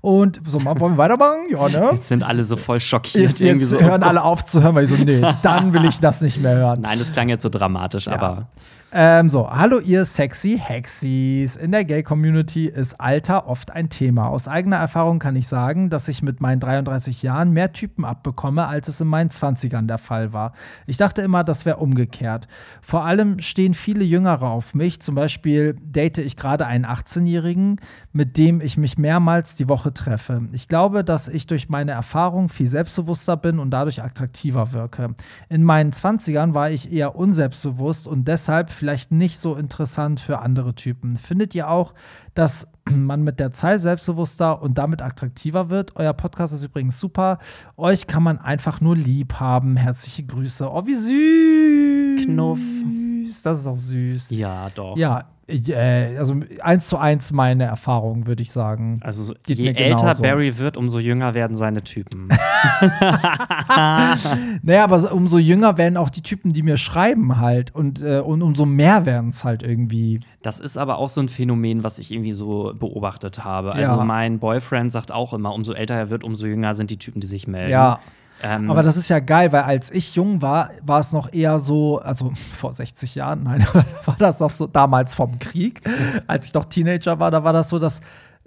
Und Sommer, wollen wir weitermachen? Ja, ne? Jetzt sind alle so voll schockiert. Jetzt, jetzt so, hören alle auf zu hören, weil ich so, nee, dann will ich das nicht mehr hören. Nein, das klang jetzt so dramatisch, aber Ähm, so, hallo ihr sexy Hexies. In der Gay-Community ist Alter oft ein Thema. Aus eigener Erfahrung kann ich sagen, dass ich mit meinen 33 Jahren mehr Typen abbekomme, als es in meinen 20ern der Fall war. Ich dachte immer, das wäre umgekehrt. Vor allem stehen viele Jüngere auf mich. Zum Beispiel date ich gerade einen 18-Jährigen, mit dem ich mich mehrmals die Woche treffe. Ich glaube, dass ich durch meine Erfahrung viel selbstbewusster bin und dadurch attraktiver wirke. In meinen 20ern war ich eher unselbstbewusst und deshalb vielleicht nicht so interessant für andere Typen. Findet ihr auch, dass (clears throat) man mit der Zeit selbstbewusster und damit attraktiver wird? Euer Podcast ist übrigens super. Euch kann man einfach nur lieb haben. Herzliche Grüße. Oh, wie süß. Knuff. Das ist auch süß. ja, doch. Ja, äh, also eins zu eins meine Erfahrung, würde ich sagen. Also so, je älter genauso. Barry wird, umso jünger werden seine Typen. (laughs) (laughs) Naja, aber so- umso jünger werden auch die Typen, die mir schreiben halt. Und, äh, und umso mehr werden es halt irgendwie. Das ist aber auch so ein Phänomen, was ich irgendwie so beobachtet habe. Ja. Also mein Boyfriend sagt auch immer, umso älter er wird, umso jünger sind die Typen, die sich melden. Ja. Ähm, Aber das ist ja geil, weil als ich jung war, war es noch eher so, also (laughs) vor 60 Jahren, nein, (laughs) war das noch so damals vom Krieg, als ich noch Teenager war, da war das so, dass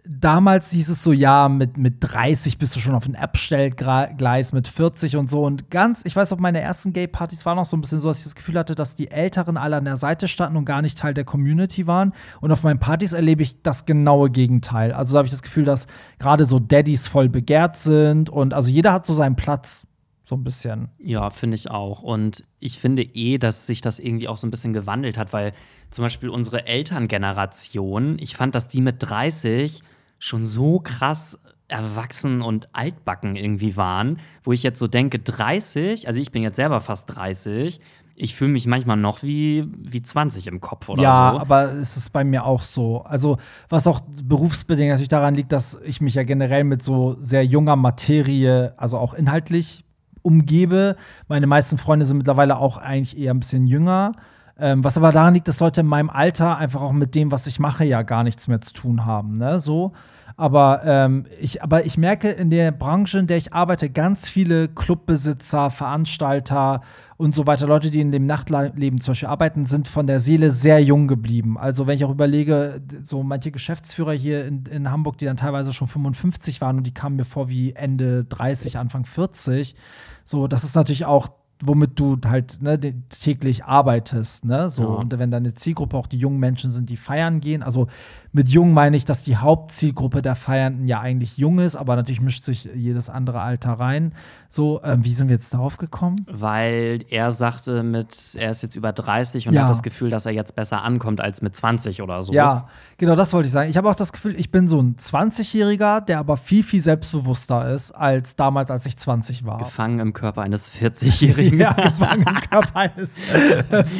damals hieß es so, ja, mit, mit 30 bist du schon auf ein Abstellgleis, mit 40 und so. Und ganz, ich weiß, auf meine ersten Gay-Partys war noch so ein bisschen so, dass ich das Gefühl hatte, dass die Älteren alle an der Seite standen und gar nicht Teil der Community waren. Und auf meinen Partys erlebe ich das genaue Gegenteil. Also da habe ich das Gefühl, dass gerade so Daddys voll begehrt sind und also jeder hat so seinen Platz. So ein bisschen. Ja, finde ich auch. Und ich finde eh, dass sich das irgendwie auch so ein bisschen gewandelt hat, weil zum Beispiel unsere Elterngeneration, ich fand, dass die mit 30 schon so krass erwachsen und altbacken irgendwie waren, wo ich jetzt so denke, 30, also ich bin jetzt selber fast 30, ich fühle mich manchmal noch wie, wie 20 im Kopf oder ja, so. aber es ist bei mir auch so. Also, was auch berufsbedingt natürlich daran liegt, dass ich mich ja generell mit so sehr junger Materie, also auch inhaltlich, umgebe. Meine meisten Freunde sind mittlerweile auch eigentlich eher ein bisschen jünger. Ähm, was aber daran liegt, dass Leute in meinem Alter einfach auch mit dem, was ich mache, ja gar nichts mehr zu tun haben. Ne? So. Aber, ähm, ich, aber ich merke in der Branche, in der ich arbeite, ganz viele Clubbesitzer, Veranstalter und so weiter, Leute, die in dem Nachtleben zum Beispiel arbeiten, sind von der Seele sehr jung geblieben. Also wenn ich auch überlege, so manche Geschäftsführer hier in, in Hamburg, die dann teilweise schon 55 waren und die kamen mir vor wie Ende 30, Anfang 40. So, das ist natürlich auch womit du halt ne, täglich arbeitest, ne? So Ja. und wenn deine Zielgruppe auch die jungen Menschen sind, die feiern gehen, also mit jung meine ich, dass die Hauptzielgruppe der Feiernden ja eigentlich jung ist, aber natürlich mischt sich jedes andere Alter rein. So, ähm, wie sind wir jetzt darauf gekommen? Weil er sagte, mit, er ist jetzt über 30 und Ja. hat das Gefühl, dass er jetzt besser ankommt als mit 20 oder so. Ja, genau, das wollte ich sagen. Ich habe auch das Gefühl, ich bin so ein 20-Jähriger, der aber viel, viel selbstbewusster ist als damals, als ich 20 war. Gefangen im Körper eines 40-Jährigen. Ja, gefangen im Körper eines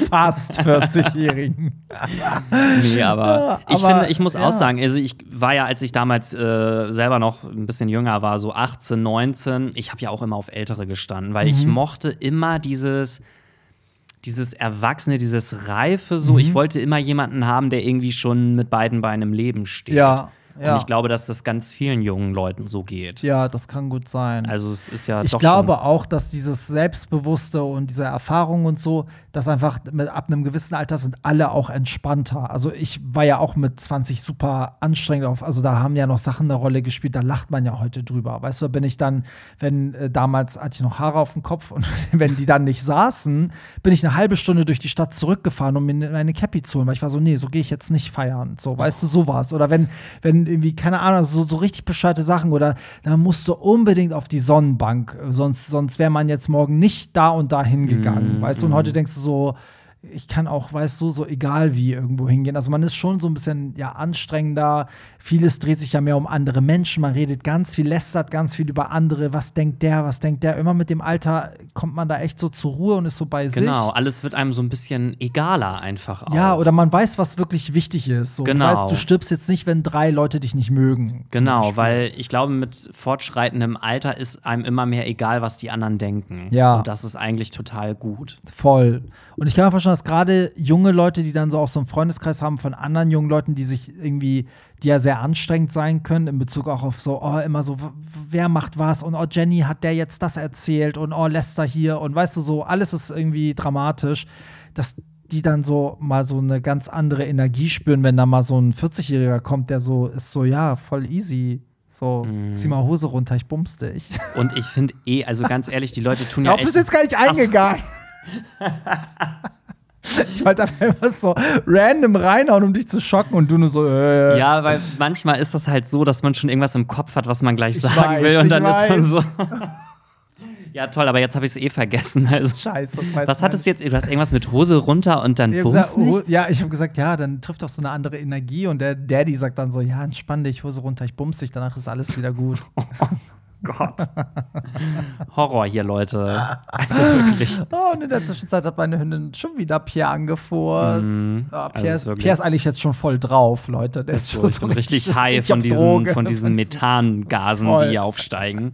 fast 40-Jährigen. Nee, aber, Ja, ich aber, finde, ich muss ja. auch sagen, also ich war ja, als ich damals äh, selber noch ein bisschen jünger war, so 18, 19, ich habe ja auch immer auf Ältere gestanden, weil Mhm. ich mochte immer dieses dieses Erwachsene, dieses Reife so. Mhm. Ich wollte immer jemanden haben, der irgendwie schon mit beiden Beinen im Leben steht. Ja, Ja. Und ich glaube, dass das ganz vielen jungen Leuten so geht. Ja, das kann gut sein. Also es ist ja ich glaube auch, dass dieses Selbstbewusste und diese Erfahrung und so, dass einfach mit, ab einem gewissen Alter sind alle auch entspannter. Also ich war ja auch mit 20 super anstrengend auf, also da haben ja noch Sachen eine Rolle gespielt, da lacht man ja heute drüber. Weißt du, da bin ich dann, wenn äh, damals hatte ich noch Haare auf dem Kopf und (laughs) wenn die dann nicht saßen, bin ich eine halbe Stunde durch die Stadt zurückgefahren, um mir meine Cappy zu holen, weil ich war so, nee, so gehe ich jetzt nicht feiern. So, weißt du, sowas. Oder wenn, wenn irgendwie, keine Ahnung, so, so richtig bescheuerte Sachen oder dann musst du unbedingt auf die Sonnenbank, sonst, sonst wäre man jetzt morgen nicht da und da hingegangen, Mm, weißt du? Und heute denkst du so, ich kann auch, weißt du, so egal wie irgendwo hingehen. Also man ist schon so ein bisschen ja anstrengender. Vieles dreht sich ja mehr um andere Menschen. Man redet ganz viel, lästert ganz viel über andere. Was denkt der, was denkt der? Immer mit dem Alter kommt man da echt so zur Ruhe und ist so bei sich. Genau, alles wird einem so ein bisschen egaler einfach auch. Ja, oder man weiß, was wirklich wichtig ist. So, Genau. Du weißt, du stirbst jetzt nicht, wenn drei Leute dich nicht mögen. Genau, weil ich glaube, mit fortschreitendem Alter ist einem immer mehr egal, was die anderen denken. Ja. Und das ist eigentlich total gut. Voll. Und ich kann mir vorstellen, dass gerade junge Leute, die dann so auch so einen Freundeskreis haben von anderen jungen Leuten, die sich irgendwie, die ja sehr anstrengend sein können, in Bezug auch auf so, oh, immer so, wer macht was und oh, Jenny hat der jetzt das erzählt und oh, Lester hier und weißt du so, alles ist irgendwie dramatisch, dass die dann so mal so eine ganz andere Energie spüren, wenn da mal so ein 40-Jähriger kommt, der so ist so, ja, voll easy. So, Mhm. zieh mal Hose runter, ich bums dich. Und ich finde eh, also ganz ehrlich, die Leute tun (laughs) ja Darauf echt bist du jetzt gar nicht eingegangen. (laughs) ich wollte einfach immer so random reinhauen, um dich zu schocken und du nur so, äh. Ja, weil manchmal ist das halt so, dass man schon irgendwas im Kopf hat, was man gleich Ich sagen weiß, will. Und dann ist man weiß. so. (laughs) ja, toll, aber jetzt habe ich es eh vergessen. Also, Scheiße, das war was hattest du jetzt? Du hast irgendwas mit Hose runter und dann nicht? oh, ja, ich habe gesagt, ja, dann trifft doch so eine andere Energie und der Daddy sagt dann so, ja, entspann dich, Hose runter, ich bums dich, danach ist alles wieder gut. (laughs) Gott. (laughs) Horror hier, Leute. Also (laughs) wirklich. oh, und in der Zwischenzeit hat meine Hündin schon wieder Pierre angefurzt. Ah, Also Pierre, es ist, wirklich- Pierre ist eigentlich jetzt schon voll drauf, Leute. Der ist So, schon (laughs) ich bin richtig high richtig von diesen, von diesen Methangasen, Voll. die hier aufsteigen.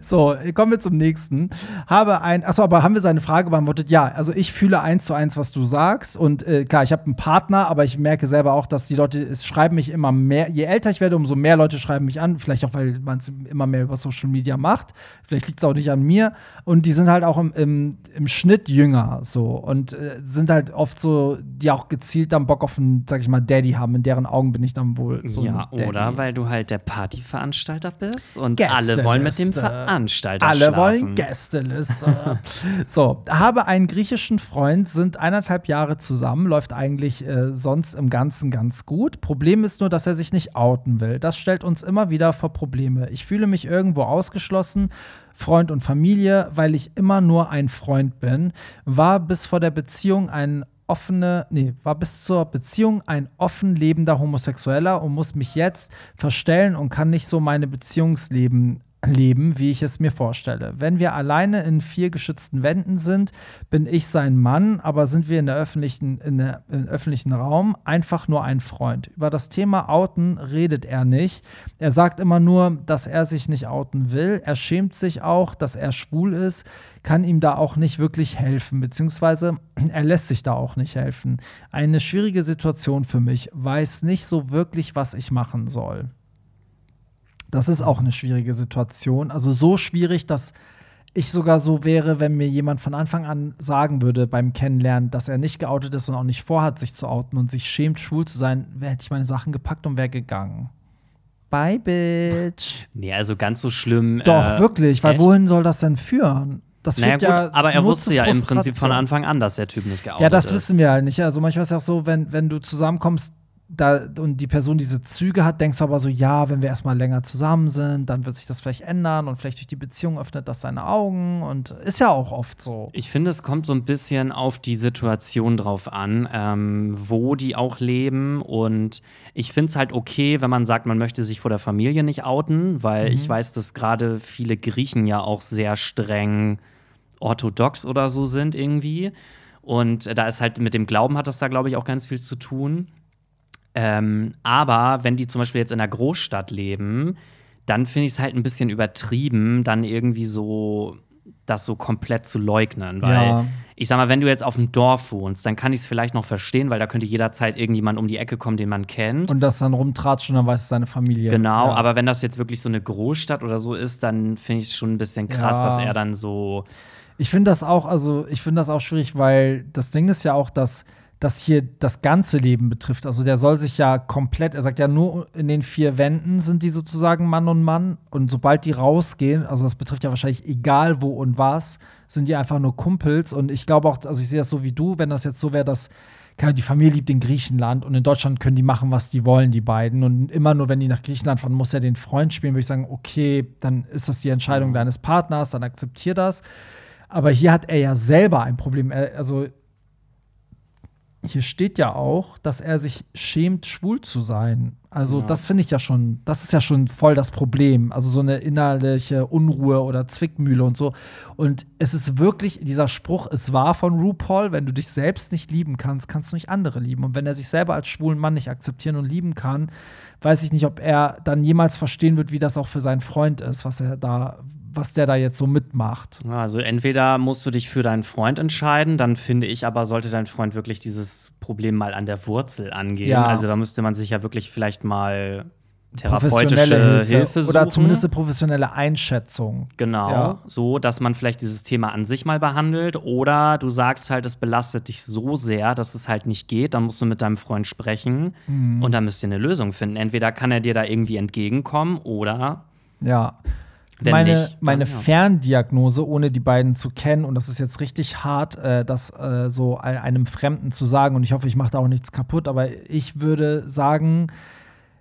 So, kommen wir zum nächsten. Habe ein, achso, aber haben wir seine Frage beantwortet? Ja, also ich fühle eins zu eins, was du sagst. Und äh, klar, ich habe einen Partner, aber ich merke selber auch, dass die Leute, es schreiben mich immer mehr, je älter ich werde, umso mehr Leute schreiben mich an. Vielleicht auch, weil man es immer mehr über Social Media macht. Vielleicht liegt es auch nicht an mir. Und die sind halt auch im, im, im Schnitt jünger so. Und äh, sind halt oft so, die auch gezielt dann Bock auf einen, sag ich mal, Daddy haben. In deren Augen bin ich dann wohl so ja, ein Daddy. oder weil du halt der Partyveranstalter bist und alle wollen mit dem. Veranstalter Alle schlafen. wollen Gästeliste. (laughs) so, habe einen griechischen Freund, sind eineinhalb Jahre zusammen, läuft eigentlich äh, sonst im Ganzen ganz gut. Problem ist nur, dass er sich nicht outen will. Das stellt uns immer wieder vor Probleme. Ich fühle mich irgendwo ausgeschlossen. Freund und Familie, weil ich immer nur ein Freund bin, war bis vor der Beziehung ein offene, nee, war bis zur Beziehung ein offen lebender Homosexueller und muss mich jetzt verstellen und kann nicht so meine Beziehungsleben leben, wie ich es mir vorstelle. Wenn wir alleine in vier geschützten Wänden sind, bin ich sein Mann, aber sind wir in der öffentlichen, in der, im öffentlichen Raum einfach nur ein Freund. Über das Thema Outen redet er nicht. Er sagt immer nur, dass er sich nicht outen will. Er schämt sich auch, dass er schwul ist, kann ihm da auch nicht wirklich helfen, beziehungsweise (clears throat) er lässt sich da auch nicht helfen. Eine schwierige Situation für mich, weiß nicht so wirklich, was ich machen soll. Das ist auch eine schwierige Situation. Also so schwierig, dass ich sogar so wäre, wenn mir jemand von Anfang an sagen würde beim Kennenlernen, dass er nicht geoutet ist und auch nicht vorhat, sich zu outen und sich schämt, schwul zu sein, hätte ich meine Sachen gepackt und wäre gegangen. Bye, Bitch. Nee, also ganz so schlimm. Doch, äh, wirklich, weil echt? wohin soll das denn führen? Das Naja, führt gut, ja aber er wusste ja im Prinzip von. Anfang an, dass der Typ nicht geoutet Ja, das ist. wissen wir halt nicht. Also manchmal ist es auch so, wenn, wenn du zusammenkommst da, und die Person diese Züge hat, denkst du aber so, ja, wenn wir erstmal länger zusammen sind, dann wird sich das vielleicht ändern und vielleicht durch die Beziehung öffnet das seine Augen und ist ja auch oft so. Ich finde, es kommt so ein bisschen auf die Situation drauf an, ähm, wo die auch leben. Und ich finde es halt okay, wenn man sagt, man möchte sich vor der Familie nicht outen, weil Mhm. ich weiß, dass gerade viele Griechen ja auch sehr streng orthodox oder so sind irgendwie. Und da ist halt mit dem Glauben hat das da, glaube ich, auch ganz viel zu tun. Ähm, aber wenn die zum Beispiel jetzt in einer Großstadt leben, dann finde ich es halt ein bisschen übertrieben, dann irgendwie so das so komplett zu leugnen. Weil Ja. ich sag mal, wenn du jetzt auf dem Dorf wohnst, dann kann ich es vielleicht noch verstehen, weil da könnte jederzeit irgendjemand um die Ecke kommen, den man kennt. Und das dann rumtratscht und dann weiß es seine Familie. Genau, ja. aber wenn das jetzt wirklich so eine Großstadt oder so ist, dann finde ich es schon ein bisschen krass, Ja. dass er dann so. Ich finde das auch, also ich finde das auch schwierig, weil das Ding ist ja auch, dass das hier das ganze Leben betrifft. Also der soll sich ja komplett, er sagt ja nur in den vier Wänden sind die sozusagen Mann und Mann und sobald die rausgehen, also das betrifft ja wahrscheinlich egal wo und was, sind die einfach nur Kumpels und ich glaube auch, also ich sehe das so wie du, wenn das jetzt so wäre, dass die Familie liebt in Griechenland und in Deutschland können die machen, was die wollen, die beiden. Und immer nur, wenn die nach Griechenland fahren, muss er den Freund spielen, würde ich sagen, okay, dann ist das die Entscheidung deines Partners, dann akzeptier das. Aber hier hat er ja selber ein Problem. Er, also hier steht ja auch, dass er sich schämt, schwul zu sein. Also Ja. das finde ich ja schon, das ist ja schon voll das Problem. Also so eine innerliche Unruhe oder Zwickmühle und so. Und es ist wirklich, dieser Spruch ist wahr von RuPaul, wenn du dich selbst nicht lieben kannst, kannst du nicht andere lieben. Und wenn er sich selber als schwulen Mann nicht akzeptieren und lieben kann, weiß ich nicht, ob er dann jemals verstehen wird, wie das auch für seinen Freund ist, was er da, was der da jetzt so mitmacht. Also entweder musst du dich für deinen Freund entscheiden, dann finde ich aber, sollte dein Freund wirklich dieses Problem mal an der Wurzel angehen. Ja. Also da müsste man sich ja wirklich vielleicht mal therapeutische Hilfe, suchen. Oder zumindest eine professionelle Einschätzung. Genau, Ja. so, dass man vielleicht dieses Thema an sich mal behandelt. Oder du sagst halt, es belastet dich so sehr, dass es halt nicht geht. Dann musst du mit deinem Freund sprechen Mhm. und dann müsst ihr eine Lösung finden. Entweder kann er dir da irgendwie entgegenkommen oder Ja. Wenn meine nicht, dann meine ja. Ferndiagnose, ohne die beiden zu kennen, und das ist jetzt richtig hart, äh, das äh, so ein- einem Fremden zu sagen, und ich hoffe, ich mache da auch nichts kaputt, aber ich würde sagen,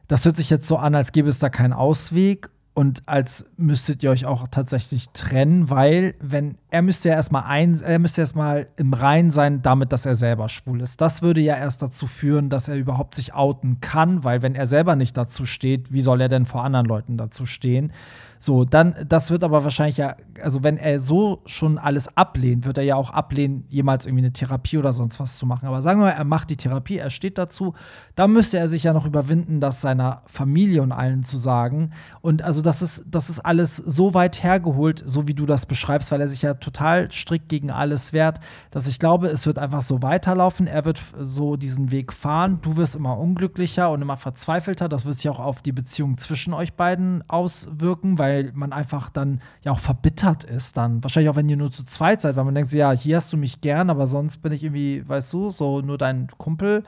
das hört sich jetzt so an, als gäbe es da keinen Ausweg und als müsstet ihr euch auch tatsächlich trennen, weil wenn er müsste ja erstmal ein, er müsste erstmal im Rein sein damit, dass er selber schwul ist. Das würde ja erst dazu führen, dass er überhaupt sich outen kann, weil wenn er selber nicht dazu steht, wie soll er denn vor anderen Leuten dazu stehen? So, dann, das wird aber wahrscheinlich ja, also wenn er so schon alles ablehnt, wird er ja auch ablehnen, jemals irgendwie eine Therapie oder sonst was zu machen. Aber sagen wir mal, er macht die Therapie, er steht dazu, dann müsste er sich ja noch überwinden, das seiner Familie und allen zu sagen. Und also das ist, das ist alles so weit hergeholt, so wie du das beschreibst, weil er sich ja total strikt gegen alles wehrt, dass ich glaube, es wird einfach so weiterlaufen. Er wird so diesen Weg fahren. Du wirst immer unglücklicher und immer verzweifelter. Das wird sich auch auf die Beziehung zwischen euch beiden auswirken, weil man einfach dann ja auch verbittert ist. Dann wahrscheinlich auch, wenn ihr nur zu zweit seid, weil man denkt ja, hier hast du mich gern, aber sonst bin ich irgendwie, weißt du, so nur dein Kumpel.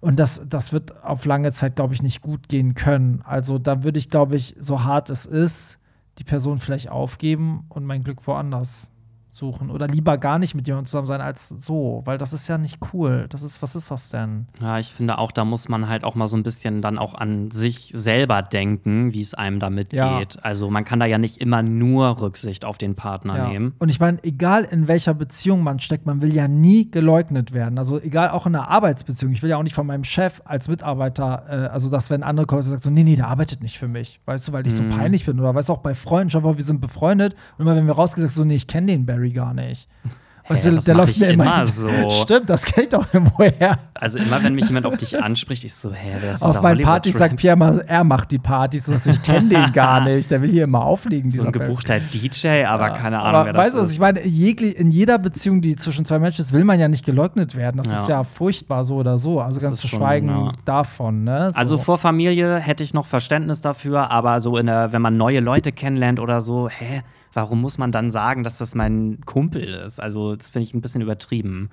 Und das, das wird auf lange Zeit, glaube ich, nicht gut gehen können. Also da würde ich, glaube ich, so hart es ist, die Person vielleicht aufgeben und mein Glück woanders suchen. Oder lieber gar nicht mit jemandem zusammen sein als so, weil das ist ja nicht cool. Das ist, was ist das denn? Ja, ich finde auch, da muss man halt auch mal so ein bisschen dann auch an sich selber denken, wie es einem damit Ja. geht. Also man kann da ja nicht immer nur Rücksicht auf den Partner nehmen. Und ich meine, egal in welcher Beziehung man steckt, man will ja nie geleugnet werden. Also egal auch in einer Arbeitsbeziehung. Ich will ja auch nicht von meinem Chef als Mitarbeiter, äh, also dass wenn andere kommen sagen so, nee, nee, der arbeitet nicht für mich, weißt du, weil ich so peinlich bin. Oder weißt du, auch bei Freunden, schau mal, wir sind befreundet. Und immer wenn wir rausgesagt so, nee, ich kenne den Barry gar nicht. (laughs) Weißt Hä, du, das der läuft ich mir immer, immer so. (laughs) Stimmt, das kenne ich doch irgendwo her. Also immer, wenn mich jemand auf dich anspricht, ich so, hä, wer ist Auf meinen Partys sagt Pierre mal, er macht die Partys, so dass ich kenne den (laughs) gar nicht. Der will hier immer auflegen, so ein gebuchter DJ, aber keine Ahnung, Aber wer das weißt du, was ist. ich meine? In jeder Beziehung, die zwischen zwei Menschen ist, will man ja nicht geleugnet werden. Das Ja. ist ja furchtbar so oder so. Also Das ganz ist zu schon, schweigen ja. davon. Ne? So. Also vor Familie hätte ich noch Verständnis dafür, aber so in der, wenn man neue Leute kennenlernt oder so, hä, warum muss man dann sagen, dass das mein Kumpel ist? Also, das finde ich ein bisschen übertrieben.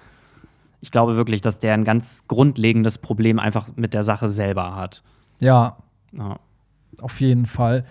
Ich glaube wirklich, dass der ein ganz grundlegendes Problem einfach mit der Sache selber hat. ja, Ja. auf jeden Fall.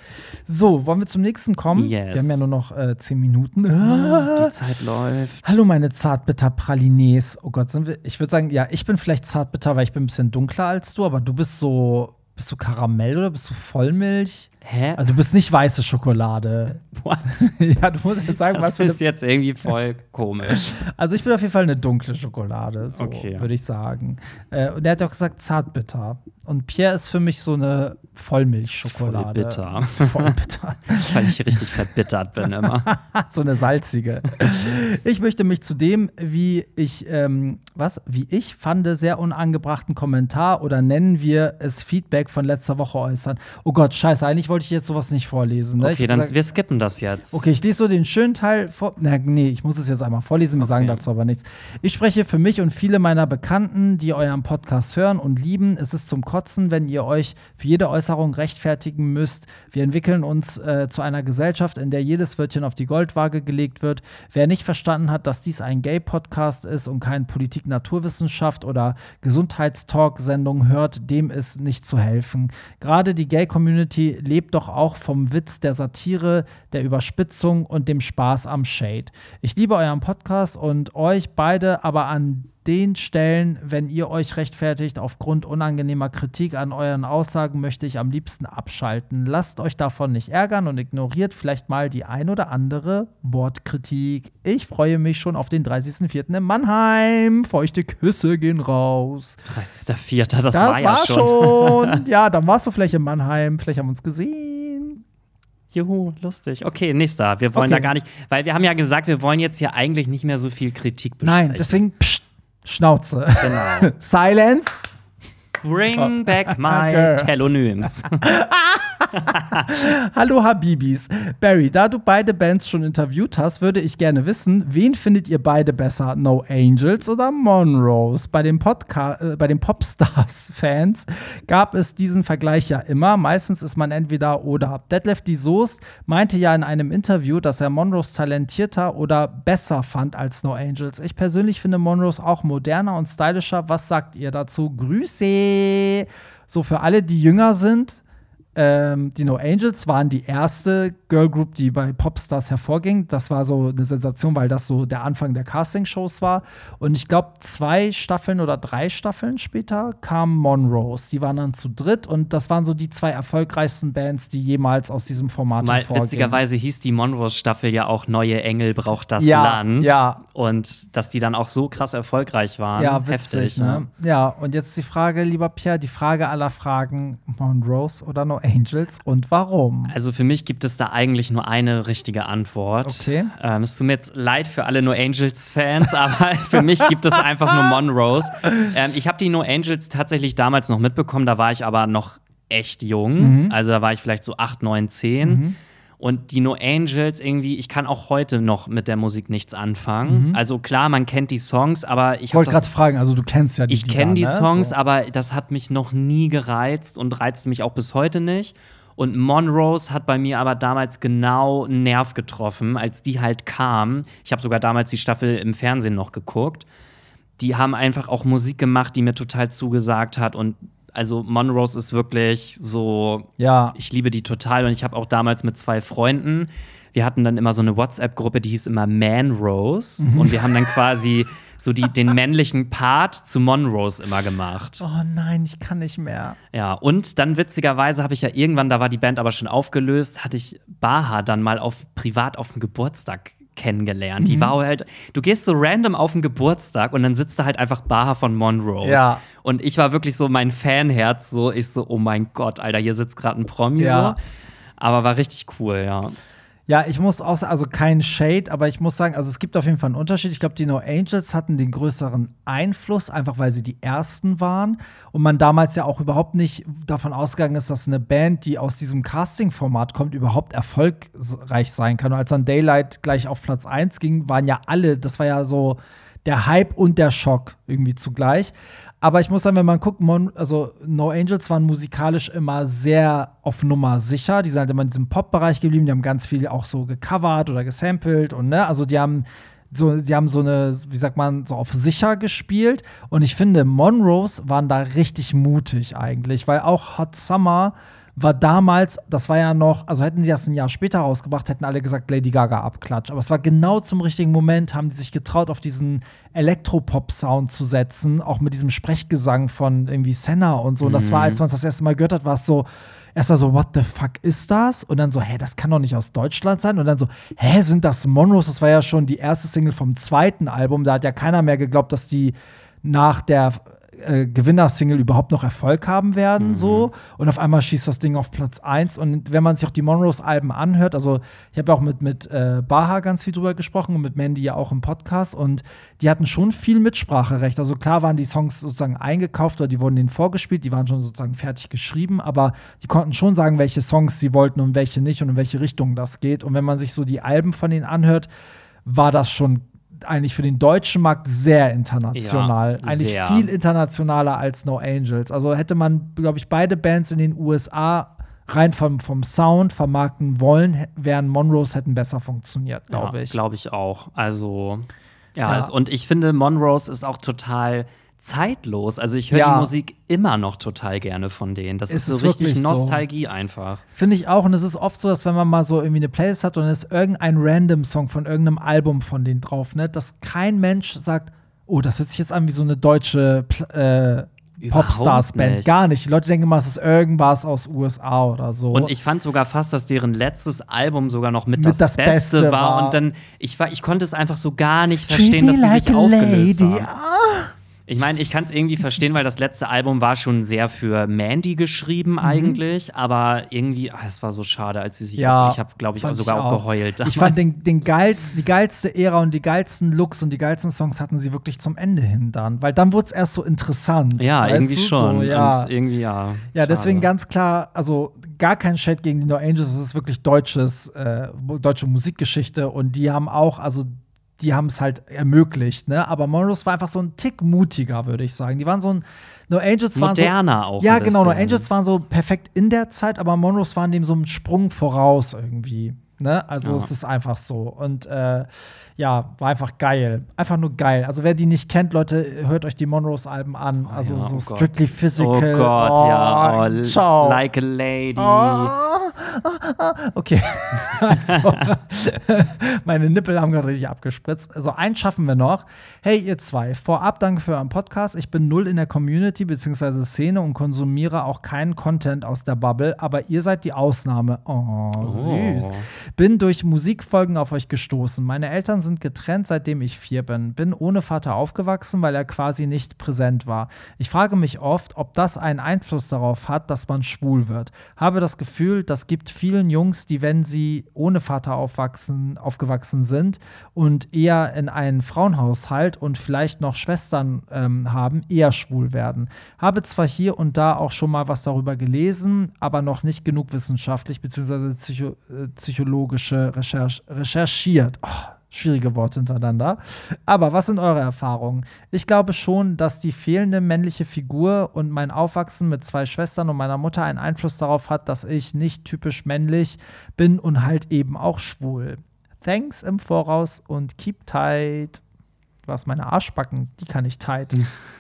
So, wollen wir zum nächsten kommen? Yes. Wir haben ja nur noch äh, zehn Minuten. Ah. Die (laughs) Zeit läuft. Hallo, meine Zartbitter-Pralines. Oh Gott, sind wir. Ich würde sagen, ja, ich bin vielleicht Zartbitter, weil ich bin ein bisschen dunkler als du, aber du bist so. Bist du Karamell oder bist du Vollmilch? Hä? Also, du bist nicht weiße Schokolade. (laughs) What? (laughs) ja, du musst jetzt sagen, Das was für eine ist jetzt irgendwie voll (laughs) komisch. Also ich bin auf jeden Fall eine dunkle Schokolade, so Okay. würde ich sagen. Äh, und er hat ja auch gesagt zartbitter. Und Pierre ist für mich so eine Vollmilchschokolade. Voll bitter. Voll bitter. Weil ich richtig verbittert bin immer. so eine salzige. Ich möchte mich zu dem, wie ich, ähm, was, wie ich fand, sehr unangebrachten Kommentar oder nennen wir es Feedback von letzter Woche äußern. Oh Gott, scheiße, eigentlich wollte ich jetzt sowas nicht vorlesen. Ne? Okay, dann gesagt- wir skippen das jetzt. Okay, ich lese so den schönen Teil vor. Na, nee, ich muss es jetzt einmal vorlesen, wir sagen dazu aber nichts. Ich spreche für mich und viele meiner Bekannten, die euren Podcast hören und lieben. Es ist zum Kotzen, wenn ihr euch für jede Äußerung rechtfertigen müsst. Wir entwickeln uns äh, zu einer Gesellschaft, in der jedes Wörtchen auf die Goldwaage gelegt wird. Wer nicht verstanden hat, dass dies ein Gay-Podcast ist und kein Politik-Naturwissenschaft oder Gesundheitstalk-Sendung hört, dem ist nicht zu helfen. Gerade die Gay-Community lebt doch auch vom Witz der Satire, der Überspitzung und dem Spaß am Shade. Ich liebe euren Podcast und euch beide, aber an den Stellen, wenn ihr euch rechtfertigt aufgrund unangenehmer Kritik an euren Aussagen, möchte ich am liebsten abschalten. Lasst euch davon nicht ärgern und ignoriert vielleicht mal die ein oder andere Wortkritik. Ich freue mich schon auf den 30.04. in Mannheim. Feuchte Küsse gehen raus. 30.04. Das, Das war ja war schon. schon. (laughs) ja, dann warst du vielleicht in Mannheim. Vielleicht haben wir uns gesehen. Juhu, lustig. Okay, nächster. Wir wollen Okay. da gar nicht, weil wir haben ja gesagt, wir wollen jetzt hier eigentlich nicht mehr so viel Kritik besprechen. Nein, deswegen pst, Schnauze. Genau. (laughs) Silence. Bring back my. Telonyms. (laughs) (laughs) Hallo Habibis. Barry, da du beide Bands schon interviewt hast, würde ich gerne wissen, wen findet ihr beide besser? No Angels oder Monrose? Bei den, Podca äh, bei den Popstars-Fans gab es diesen Vergleich ja immer. Meistens ist man entweder oder. Detlef die Soest meinte ja in einem Interview, dass er Monrose talentierter oder besser fand als No Angels. Ich persönlich finde Monrose auch moderner und stylischer. Was sagt ihr dazu? Grüße! So für alle, die jünger sind, ähm, die No Angels waren die erste Girl Group, die bei Popstars hervorging. Das war so eine Sensation, weil das so der Anfang der Castingshows war. Und ich glaube, zwei Staffeln oder drei Staffeln später kam Monrose. Die waren dann zu dritt und das waren so die zwei erfolgreichsten Bands, die jemals aus diesem Format Zumal hervorgingen. witzigerweise hieß die Monrose-Staffel ja auch Neue Engel braucht das Ja, Land. ja. Und dass die dann auch so krass erfolgreich waren. Ja, witzig, Heftig, ne? Ja, und jetzt die Frage, lieber Pierre, die Frage aller Fragen: Monrose oder No Angels und warum? Also für mich gibt es da eigentlich nur eine richtige Antwort. Okay. Ähm, es tut mir jetzt leid für alle No Angels-Fans, (laughs) aber für mich gibt es einfach nur Monrose. Ähm, ich habe die No Angels tatsächlich damals noch mitbekommen, da war ich aber noch echt jung. Mhm. Also da war ich vielleicht so 8, 9, 10. Und die No Angels irgendwie, ich kann auch heute noch mit der Musik nichts anfangen. Also klar, man kennt die Songs, aber ich wollte gerade fragen, also du kennst ja die ich kenne die ne? Songs, So. aber das hat mich noch nie gereizt und reizt mich auch bis heute nicht. Und Monrose hat bei mir aber damals genau einen Nerv getroffen, als die halt kam. Ich habe sogar damals die Staffel im Fernsehen noch geguckt. Die haben einfach auch Musik gemacht, die mir total zugesagt hat. Und also Monrose ist wirklich so, Ja. ich liebe die total. Und ich habe auch damals mit zwei Freunden, wir hatten dann immer so eine WhatsApp-Gruppe, die hieß immer Man Rose. Mhm. Und wir haben dann quasi so die, den männlichen Part zu Monrose immer gemacht. Oh nein, ich kann nicht mehr. Ja, und dann witzigerweise habe ich ja irgendwann, da war die Band aber schon aufgelöst, hatte ich Baha dann mal auf privat auf dem Geburtstag kennengelernt. Mhm. Die war halt, du gehst so random auf den Geburtstag und dann sitzt da halt einfach Baha von Monrose. Ja. Und ich war wirklich so mein Fanherz, so ich so, oh mein Gott, Alter, hier sitzt gerade ein Promi Ja. so. Aber war richtig cool, ja. Ja, ich muss auch also kein Shade, aber ich muss sagen, also es gibt auf jeden Fall einen Unterschied. Ich glaube, die No Angels hatten den größeren Einfluss, einfach weil sie die ersten waren und man damals ja auch überhaupt nicht davon ausgegangen ist, dass eine Band, die aus diesem Casting-Format kommt, überhaupt erfolgreich sein kann. Und als dann Daylight gleich auf Platz 1 ging, waren ja alle, das war ja so der Hype und der Schock irgendwie zugleich. Aber ich muss sagen, wenn man guckt, Mon also No Angels waren musikalisch immer sehr auf Nummer sicher. Die sind halt immer in diesem Pop-Bereich geblieben. Die haben ganz viel auch so gecovert oder gesampelt und ne, also die haben so, die haben so eine, wie sagt man, so auf sicher gespielt. Und ich finde, Monrose waren da richtig mutig eigentlich, weil auch Hot Summer war damals, das war ja noch, also hätten sie das ein Jahr später rausgebracht, hätten alle gesagt, Lady Gaga abklatsch. Aber es war genau zum richtigen Moment, haben die sich getraut, auf diesen Elektropop-Sound zu setzen, auch mit diesem Sprechgesang von irgendwie Senna und so. Und das war, als man es das erste Mal gehört hat, war es so, erst mal so, what the fuck ist das? Und dann so, hä, das kann doch nicht aus Deutschland sein. Und dann so, hä, sind das Monrose? Das war ja schon die erste Single vom zweiten Album. Da hat ja keiner mehr geglaubt, dass die nach der äh, Gewinnersingle überhaupt noch Erfolg haben werden, so. Und auf einmal schießt das Ding auf Platz 1. Und wenn man sich auch die Monrose-Alben anhört, also ich habe auch mit, mit äh, Baha ganz viel drüber gesprochen und mit Mandy ja auch im Podcast und die hatten schon viel Mitspracherecht. Also klar waren die Songs sozusagen eingekauft oder die wurden denen vorgespielt, die waren schon sozusagen fertig geschrieben, aber die konnten schon sagen, welche Songs sie wollten und welche nicht und in welche Richtung das geht. Und wenn man sich so die Alben von denen anhört, war das schon eigentlich für den deutschen Markt sehr international. Ja, eigentlich sehr. viel internationaler als No Angels. Also hätte man, glaube ich, beide Bands in den USA rein vom, vom Sound vermarkten wollen, wären Monrose hätten besser funktioniert, glaube ja, ich. Glaube ich auch. Also, ja, Ja. Es, und ich finde, Monrose ist auch total zeitlos. Also, ich höre Ja. die Musik immer noch total gerne von denen. Das Es ist so ist richtig wirklich so. Nostalgie einfach. Finde ich auch. Und es ist oft so, dass wenn man mal so irgendwie eine Playlist hat und es ist irgendein random Song von irgendeinem Album von denen drauf, ne, dass kein Mensch sagt, oh, das hört sich jetzt an wie so eine deutsche äh, Popstars-Band. Gar nicht. Die Leute denken mal, es ist irgendwas aus USA oder so. Und ich fand sogar fast, dass deren letztes Album sogar noch mit, Mit das, das Beste, Beste war. war. Und dann, ich, war, ich konnte es einfach so gar nicht verstehen, dass die like sich aufgelöst lady. haben. Ah. Ich meine, ich kann es irgendwie verstehen, weil das letzte Album war schon sehr für Mandy geschrieben Mhm. eigentlich, aber irgendwie, ah, es war so schade, als sie sich Ja, ich habe, glaube ich, auch sogar ich auch auch. geheult. Ich damals. fand den, den geilsten, die geilste Ära und die geilsten Looks und die geilsten Songs hatten sie wirklich zum Ende hin dann. Weil dann wurde es erst so interessant. ja, irgendwie du? schon. So, ja. Und irgendwie ja. Ja, deswegen ganz klar, also gar kein Shade gegen die No Angels, es ist wirklich deutsches, äh, deutsche Musikgeschichte und die haben auch, also die haben es halt ermöglicht, ne? Aber Monrose war einfach so ein Tick mutiger, würde ich sagen. Die waren so ein No Angels waren Moderner so, auch Ja, genau, No. Angels waren so perfekt in der Zeit, aber Monrose waren dem so einen Sprung voraus irgendwie. Ne? Also Ja. es ist einfach so. Und äh, ja, war einfach geil. Einfach nur geil. Also wer die nicht kennt, Leute, hört euch die Monrose-Alben an. also ja, so oh Gott. Strictly Oh Physical. Gott, ja. Oh, ciao. Like a Lady. Oh. Okay. (laughs) also, (laughs) meine Nippel haben gerade richtig abgespritzt. Also, eins schaffen wir noch. Hey, ihr zwei, vorab danke für euren Podcast. Ich bin null in der Community bzw. Szene und konsumiere auch keinen Content aus der Bubble, aber ihr seid die Ausnahme. Oh, süß. Bin durch Musikfolgen auf euch gestoßen. Meine Eltern sind getrennt, seitdem ich vier bin. Bin ohne Vater aufgewachsen, weil er quasi nicht präsent war. Ich frage mich oft, ob das einen Einfluss darauf hat, dass man schwul wird. Habe das Gefühl, das gibt vielen Jungs, die, wenn sie ohne Vater aufwachsen, aufgewachsen sind und eher in einen Frauenhaushalt und vielleicht noch Schwestern ähm, haben, eher schwul werden. Habe zwar hier und da auch schon mal was darüber gelesen, aber noch nicht genug wissenschaftlich bzw. Psycho äh, psychologische Recherche recherchiert. Oh, schwierige Worte hintereinander. Aber was sind eure Erfahrungen? Ich glaube schon, dass die fehlende männliche Figur und mein Aufwachsen mit zwei Schwestern und meiner Mutter einen Einfluss darauf hat, dass ich nicht typisch männlich bin und halt eben auch schwul. Thanks im Voraus und keep tight. Was meine Arschbacken, die kann ich tight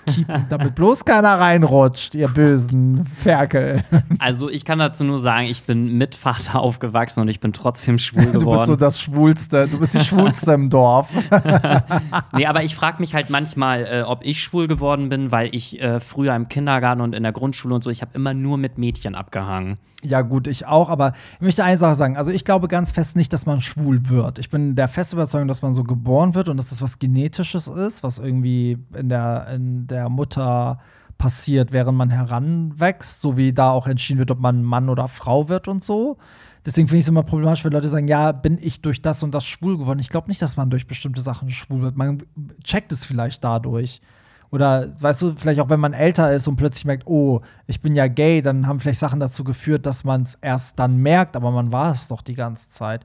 keepen, damit bloß keiner reinrutscht, ihr bösen Ferkel. Also ich kann dazu nur sagen, ich bin mit Vater aufgewachsen und ich bin trotzdem schwul geworden. Du bist so das Schwulste, du bist die (laughs) Schwulste im Dorf. Nee, aber ich frage mich halt manchmal, äh, ob ich schwul geworden bin, weil ich äh, früher im Kindergarten und in der Grundschule und so, ich habe immer nur mit Mädchen abgehangen. Ja, gut, ich auch, aber ich möchte eine Sache sagen. Also, ich glaube ganz fest nicht, dass man schwul wird. Ich bin der festen Überzeugung, dass man so geboren wird und dass das was Genetisches ist, was irgendwie in der, in der Mutter passiert, während man heranwächst, so wie da auch entschieden wird, ob man Mann oder Frau wird und so. Deswegen finde ich es immer problematisch, wenn Leute sagen, ja, bin ich durch das und das schwul geworden. Ich glaube nicht, dass man durch bestimmte Sachen schwul wird. Man checkt es vielleicht dadurch. Oder weißt du, vielleicht auch wenn man älter ist und plötzlich merkt, oh, ich bin ja gay, dann haben vielleicht Sachen dazu geführt, dass man es erst dann merkt, aber man war es doch die ganze Zeit.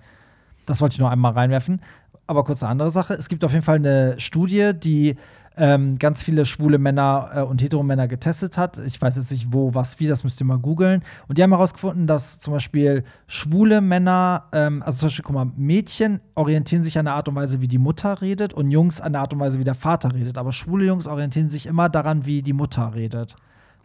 Das wollte ich nur einmal reinwerfen. Aber kurz eine andere Sache. Es gibt auf jeden Fall eine Studie, die ähm, ganz viele schwule Männer äh, und hetero Männer getestet hat. Ich weiß jetzt nicht, wo, was, wie, das müsst ihr mal googeln. Und die haben herausgefunden, dass zum Beispiel schwule Männer, ähm, also zum Beispiel, guck mal, Mädchen orientieren sich an der Art und Weise, wie die Mutter redet und Jungs an der Art und Weise, wie der Vater redet. Aber schwule Jungs orientieren sich immer daran, wie die Mutter redet.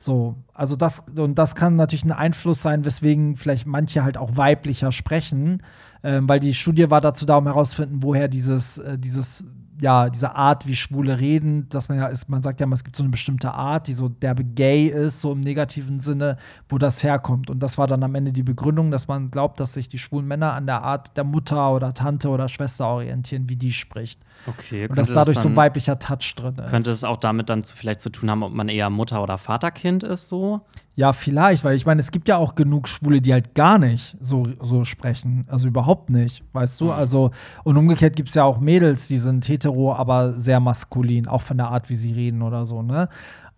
So, also das, und das kann natürlich ein Einfluss sein, weswegen vielleicht manche halt auch weiblicher sprechen, ähm, weil die Studie war dazu da, um herauszufinden, woher dieses, äh, dieses ja, diese Art, wie Schwule reden, dass man ja ist, man sagt ja, es gibt so eine bestimmte Art, die so derbe gay ist, so im negativen Sinne, wo das herkommt. Und das war dann am Ende die Begründung, dass man glaubt, dass sich die schwulen Männer an der Art der Mutter oder Tante oder Schwester orientieren, wie die spricht. Okay, Und dass dadurch das so ein dann- weiblicher Touch drin ist. Könnte es auch damit dann zu, vielleicht zu tun haben, ob man eher Mutter- oder Vaterkind ist so? Ja, vielleicht, weil ich meine, es gibt ja auch genug Schwule, die halt gar nicht so, so sprechen. Also überhaupt nicht, weißt du? Also, und umgekehrt gibt es ja auch Mädels, die sind hetero, aber sehr maskulin, auch von der Art, wie sie reden oder so, ne?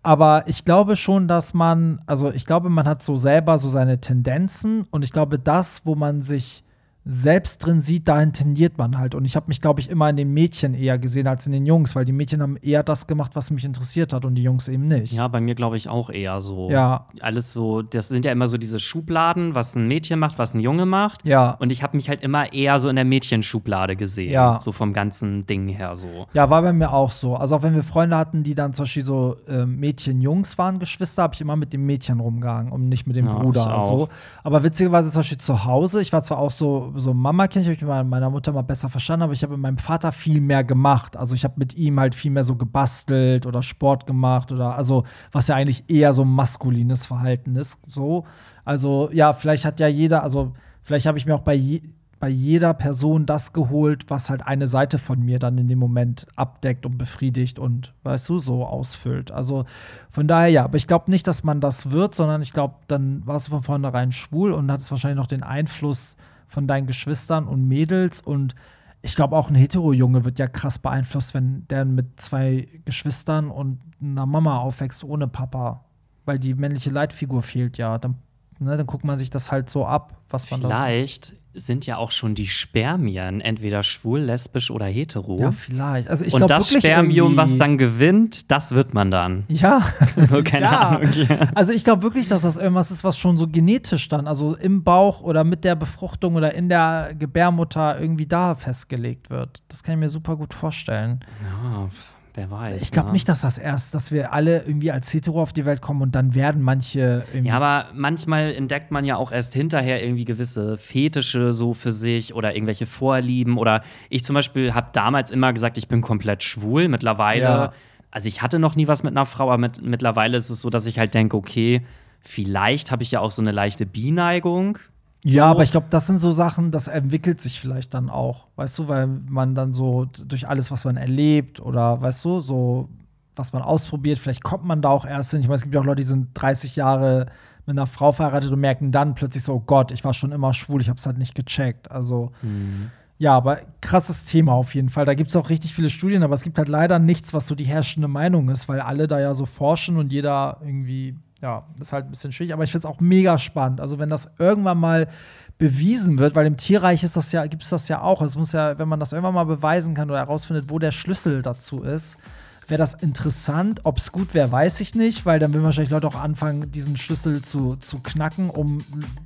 Aber ich glaube schon, dass man, also ich glaube, man hat so selber so seine Tendenzen und ich glaube, das, wo man sich selbst drin sieht, dahin tendiert man halt. Und ich habe mich, glaube ich, immer in den Mädchen eher gesehen als in den Jungs, weil die Mädchen haben eher das gemacht, was mich interessiert hat und die Jungs eben nicht. Ja, bei mir glaube ich auch eher so. Ja. Alles so, das sind ja immer so diese Schubladen, was ein Mädchen macht, was ein Junge macht. Ja. Und ich habe mich halt immer eher so in der Mädchenschublade gesehen. Ja. So vom ganzen Ding her so. Ja, war bei mir auch so. Also auch wenn wir Freunde hatten, die dann zum Beispiel so äh, Mädchen-Jungs waren, Geschwister, habe ich immer mit dem Mädchen rumgehangen und nicht mit dem Ja, Bruder. So. Aber witzigerweise zum Beispiel zu Hause, ich war zwar auch so, so Mama-Kind, ich habe mich mit meiner Mutter mal besser verstanden, aber ich habe mit meinem Vater viel mehr gemacht. Also ich habe mit ihm halt viel mehr so gebastelt oder Sport gemacht oder also was ja eigentlich eher so maskulines Verhalten ist. So. Also ja, vielleicht hat ja jeder, also vielleicht habe ich mir auch bei je, bei jeder Person das geholt, was halt eine Seite von mir dann in dem Moment abdeckt und befriedigt und, weißt du, so ausfüllt. Also von daher ja, aber ich glaube nicht, dass man das wird, sondern ich glaube, dann warst du von vornherein schwul und hattest wahrscheinlich noch den Einfluss von deinen Geschwistern und Mädels und ich glaube auch ein Hetero-Junge wird ja krass beeinflusst, wenn der mit zwei Geschwistern und einer Mama aufwächst ohne Papa, weil die männliche Leitfigur fehlt ja. Dann, ne, dann guckt man sich das halt so ab, was man Vielleicht sind ja auch schon die Spermien entweder schwul, lesbisch oder hetero. Ja, vielleicht. Also ich Und das wirklich Spermium, was dann gewinnt, das wird man dann. ja, (laughs) So, (laughs) keine ja. Ahnung. Also ich glaube wirklich, dass das irgendwas ist, was schon so genetisch dann, also im Bauch oder mit der Befruchtung oder in der Gebärmutter irgendwie da festgelegt wird. Das kann ich mir super gut vorstellen. Ja, wer weiß. Ich glaube ne? nicht, dass das erst, dass wir alle irgendwie als Hetero auf die Welt kommen und dann werden manche irgendwie. Ja, aber manchmal entdeckt man ja auch erst hinterher irgendwie gewisse Fetische so für sich oder irgendwelche Vorlieben. Oder ich zum Beispiel habe damals immer gesagt, ich bin komplett schwul. Mittlerweile, Ja. also ich hatte noch nie was mit einer Frau, aber mit, mittlerweile ist es so, dass ich halt denke, okay, vielleicht habe ich ja auch so eine leichte Bineigung. Ja, So. aber ich glaube, das sind so Sachen, das entwickelt sich vielleicht dann auch, weißt du, weil man dann so durch alles, was man erlebt oder weißt du, so was man ausprobiert, vielleicht kommt man da auch erst hin. Ich meine, es gibt ja auch Leute, die sind 30 Jahre mit einer Frau verheiratet und merken dann plötzlich so, oh Gott, ich war schon immer schwul, ich habe es halt nicht gecheckt. Also ja, aber krasses Thema auf jeden Fall. Da gibt es auch richtig viele Studien, aber es gibt halt leider nichts, was so die herrschende Meinung ist, weil alle da ja so forschen und jeder irgendwie, ja, das ist halt ein bisschen schwierig. Aber ich finde es auch mega spannend. Also, wenn das irgendwann mal bewiesen wird, weil im Tierreich ist das ja, gibt es das ja auch. Es muss ja, wenn man das irgendwann mal beweisen kann oder herausfindet, wo der Schlüssel dazu ist, wäre das interessant. Ob es gut wäre, weiß ich nicht, weil dann würden wahrscheinlich Leute auch anfangen, diesen Schlüssel zu, zu knacken, um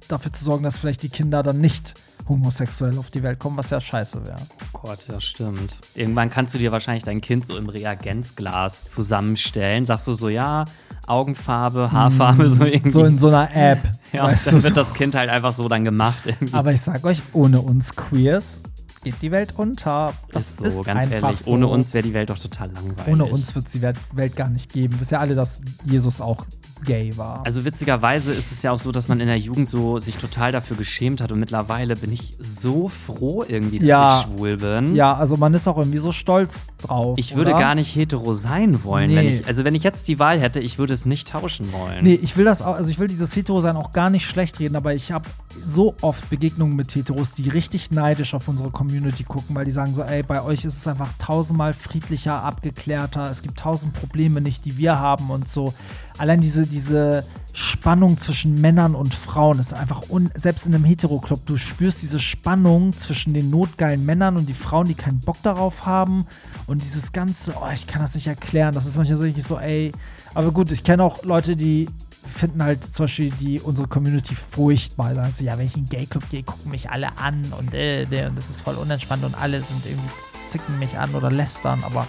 dafür zu sorgen, dass vielleicht die Kinder dann nicht homosexuell auf die Welt kommen, was ja scheiße wäre. Oh Gott, das stimmt. Irgendwann kannst du dir wahrscheinlich dein Kind so im Reagenzglas zusammenstellen. Sagst du so, ja, Augenfarbe, Haarfarbe, so irgendwie. So in so einer App. (laughs) ja, weißt dann du, wird so. das Kind halt einfach so dann gemacht. Irgendwie. Aber ich sag euch, ohne uns Queers geht die Welt unter. Das ist so, ganz einfach ehrlich. so. Ohne uns wäre die Welt doch total langweilig. Ohne uns wird es die Welt, Welt gar nicht geben. Wisst ihr alle, dass Jesus auch gay war? Also witzigerweise ist es ja auch so, dass man in der Jugend so sich total dafür geschämt hat und mittlerweile bin ich so froh irgendwie, dass Ja. ich schwul bin. ja, also man ist auch irgendwie so stolz drauf. Ich würde oder? gar nicht hetero sein wollen, wenn Nee. ich, also wenn ich jetzt die Wahl hätte, ich würde es nicht tauschen wollen. Nee, ich will das auch, also ich will dieses Hetero-Sein auch gar nicht schlecht reden, aber ich habe so oft Begegnungen mit Heteros, die richtig neidisch auf unsere Community gucken, weil die sagen so, ey, bei euch ist es einfach tausendmal friedlicher, abgeklärter, es gibt tausend Probleme nicht, die wir haben und so. Allein diese, diese Spannung zwischen Männern und Frauen ist einfach, un selbst in einem Hetero-Club, du spürst diese Spannung zwischen den notgeilen Männern und die Frauen, die keinen Bock darauf haben und dieses ganze, oh, ich kann das nicht erklären, das ist manchmal so, so, ey, aber gut, ich kenne auch Leute, die finden halt zum Beispiel die, unsere Community furchtbar. Sagen so, ja, wenn ich in einen Gay-Club gehe, gucken mich alle an und, äh, der, und das ist voll unentspannt und alle sind irgendwie zicken mich an oder lästern. Aber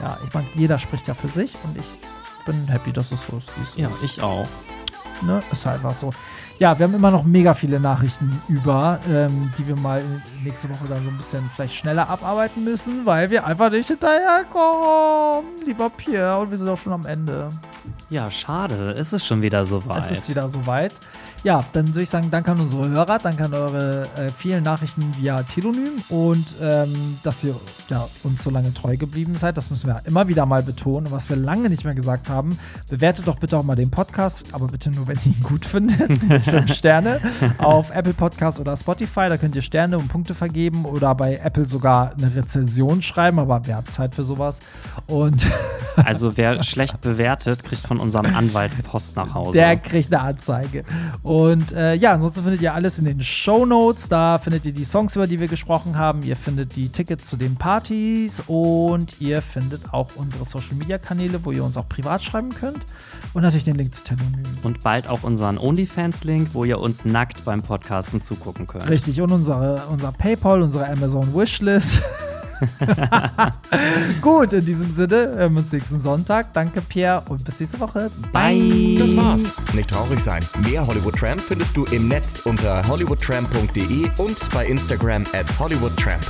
ja, ich meine, jeder spricht ja für sich und ich bin happy, dass es so ist, Ja, ist. ich auch. Ne? Ist halt einfach so. ja, wir haben immer noch mega viele Nachrichten über, ähm, die wir mal nächste Woche dann so ein bisschen vielleicht schneller abarbeiten müssen, weil wir einfach nicht hinterherkommen, lieber Pierre. Und wir sind auch schon am Ende. Ja, schade. Es ist schon wieder soweit. Es ist wieder soweit. Ja, dann würde ich sagen, danke an unsere Hörer, danke an eure äh, vielen Nachrichten via Telonym und ähm, dass ihr ja, uns so lange treu geblieben seid. Das müssen wir immer wieder mal betonen. Und was wir lange nicht mehr gesagt haben, bewertet doch bitte auch mal den Podcast, aber bitte nur, (laughs) wenn ihr ihn gut findet. Fünf Sterne auf Apple Podcast oder Spotify. Da könnt ihr Sterne und Punkte vergeben oder bei Apple sogar eine Rezension schreiben, aber wer hat Zeit für sowas? Und (laughs) also wer schlecht bewertet, kriegt von unserem Anwalt Post nach Hause. Der kriegt eine Anzeige. Und äh, ja, ansonsten findet ihr alles in den Show Notes. Da findet ihr die Songs, über die wir gesprochen haben. Ihr findet die Tickets zu den Partys und ihr findet auch unsere Social Media Kanäle, wo ihr uns auch privat schreiben könnt. Und natürlich den Link zu Telonym. Und bald auch unseren OnlyFans-Link, wo ihr uns nackt beim Podcasten zugucken könnt. Richtig. Und unsere, unser PayPal, unsere Amazon Wishlist. (laughs) (laughs) Gut, in diesem Sinne, hören wir uns nächsten Sonntag. Danke, Pierre, und bis nächste Woche. Bye. Das war's. Nicht traurig sein. Mehr Hollywood Tramp findest du im Netz unter hollywoodtramp.de und bei Instagram at hollywoodtramp.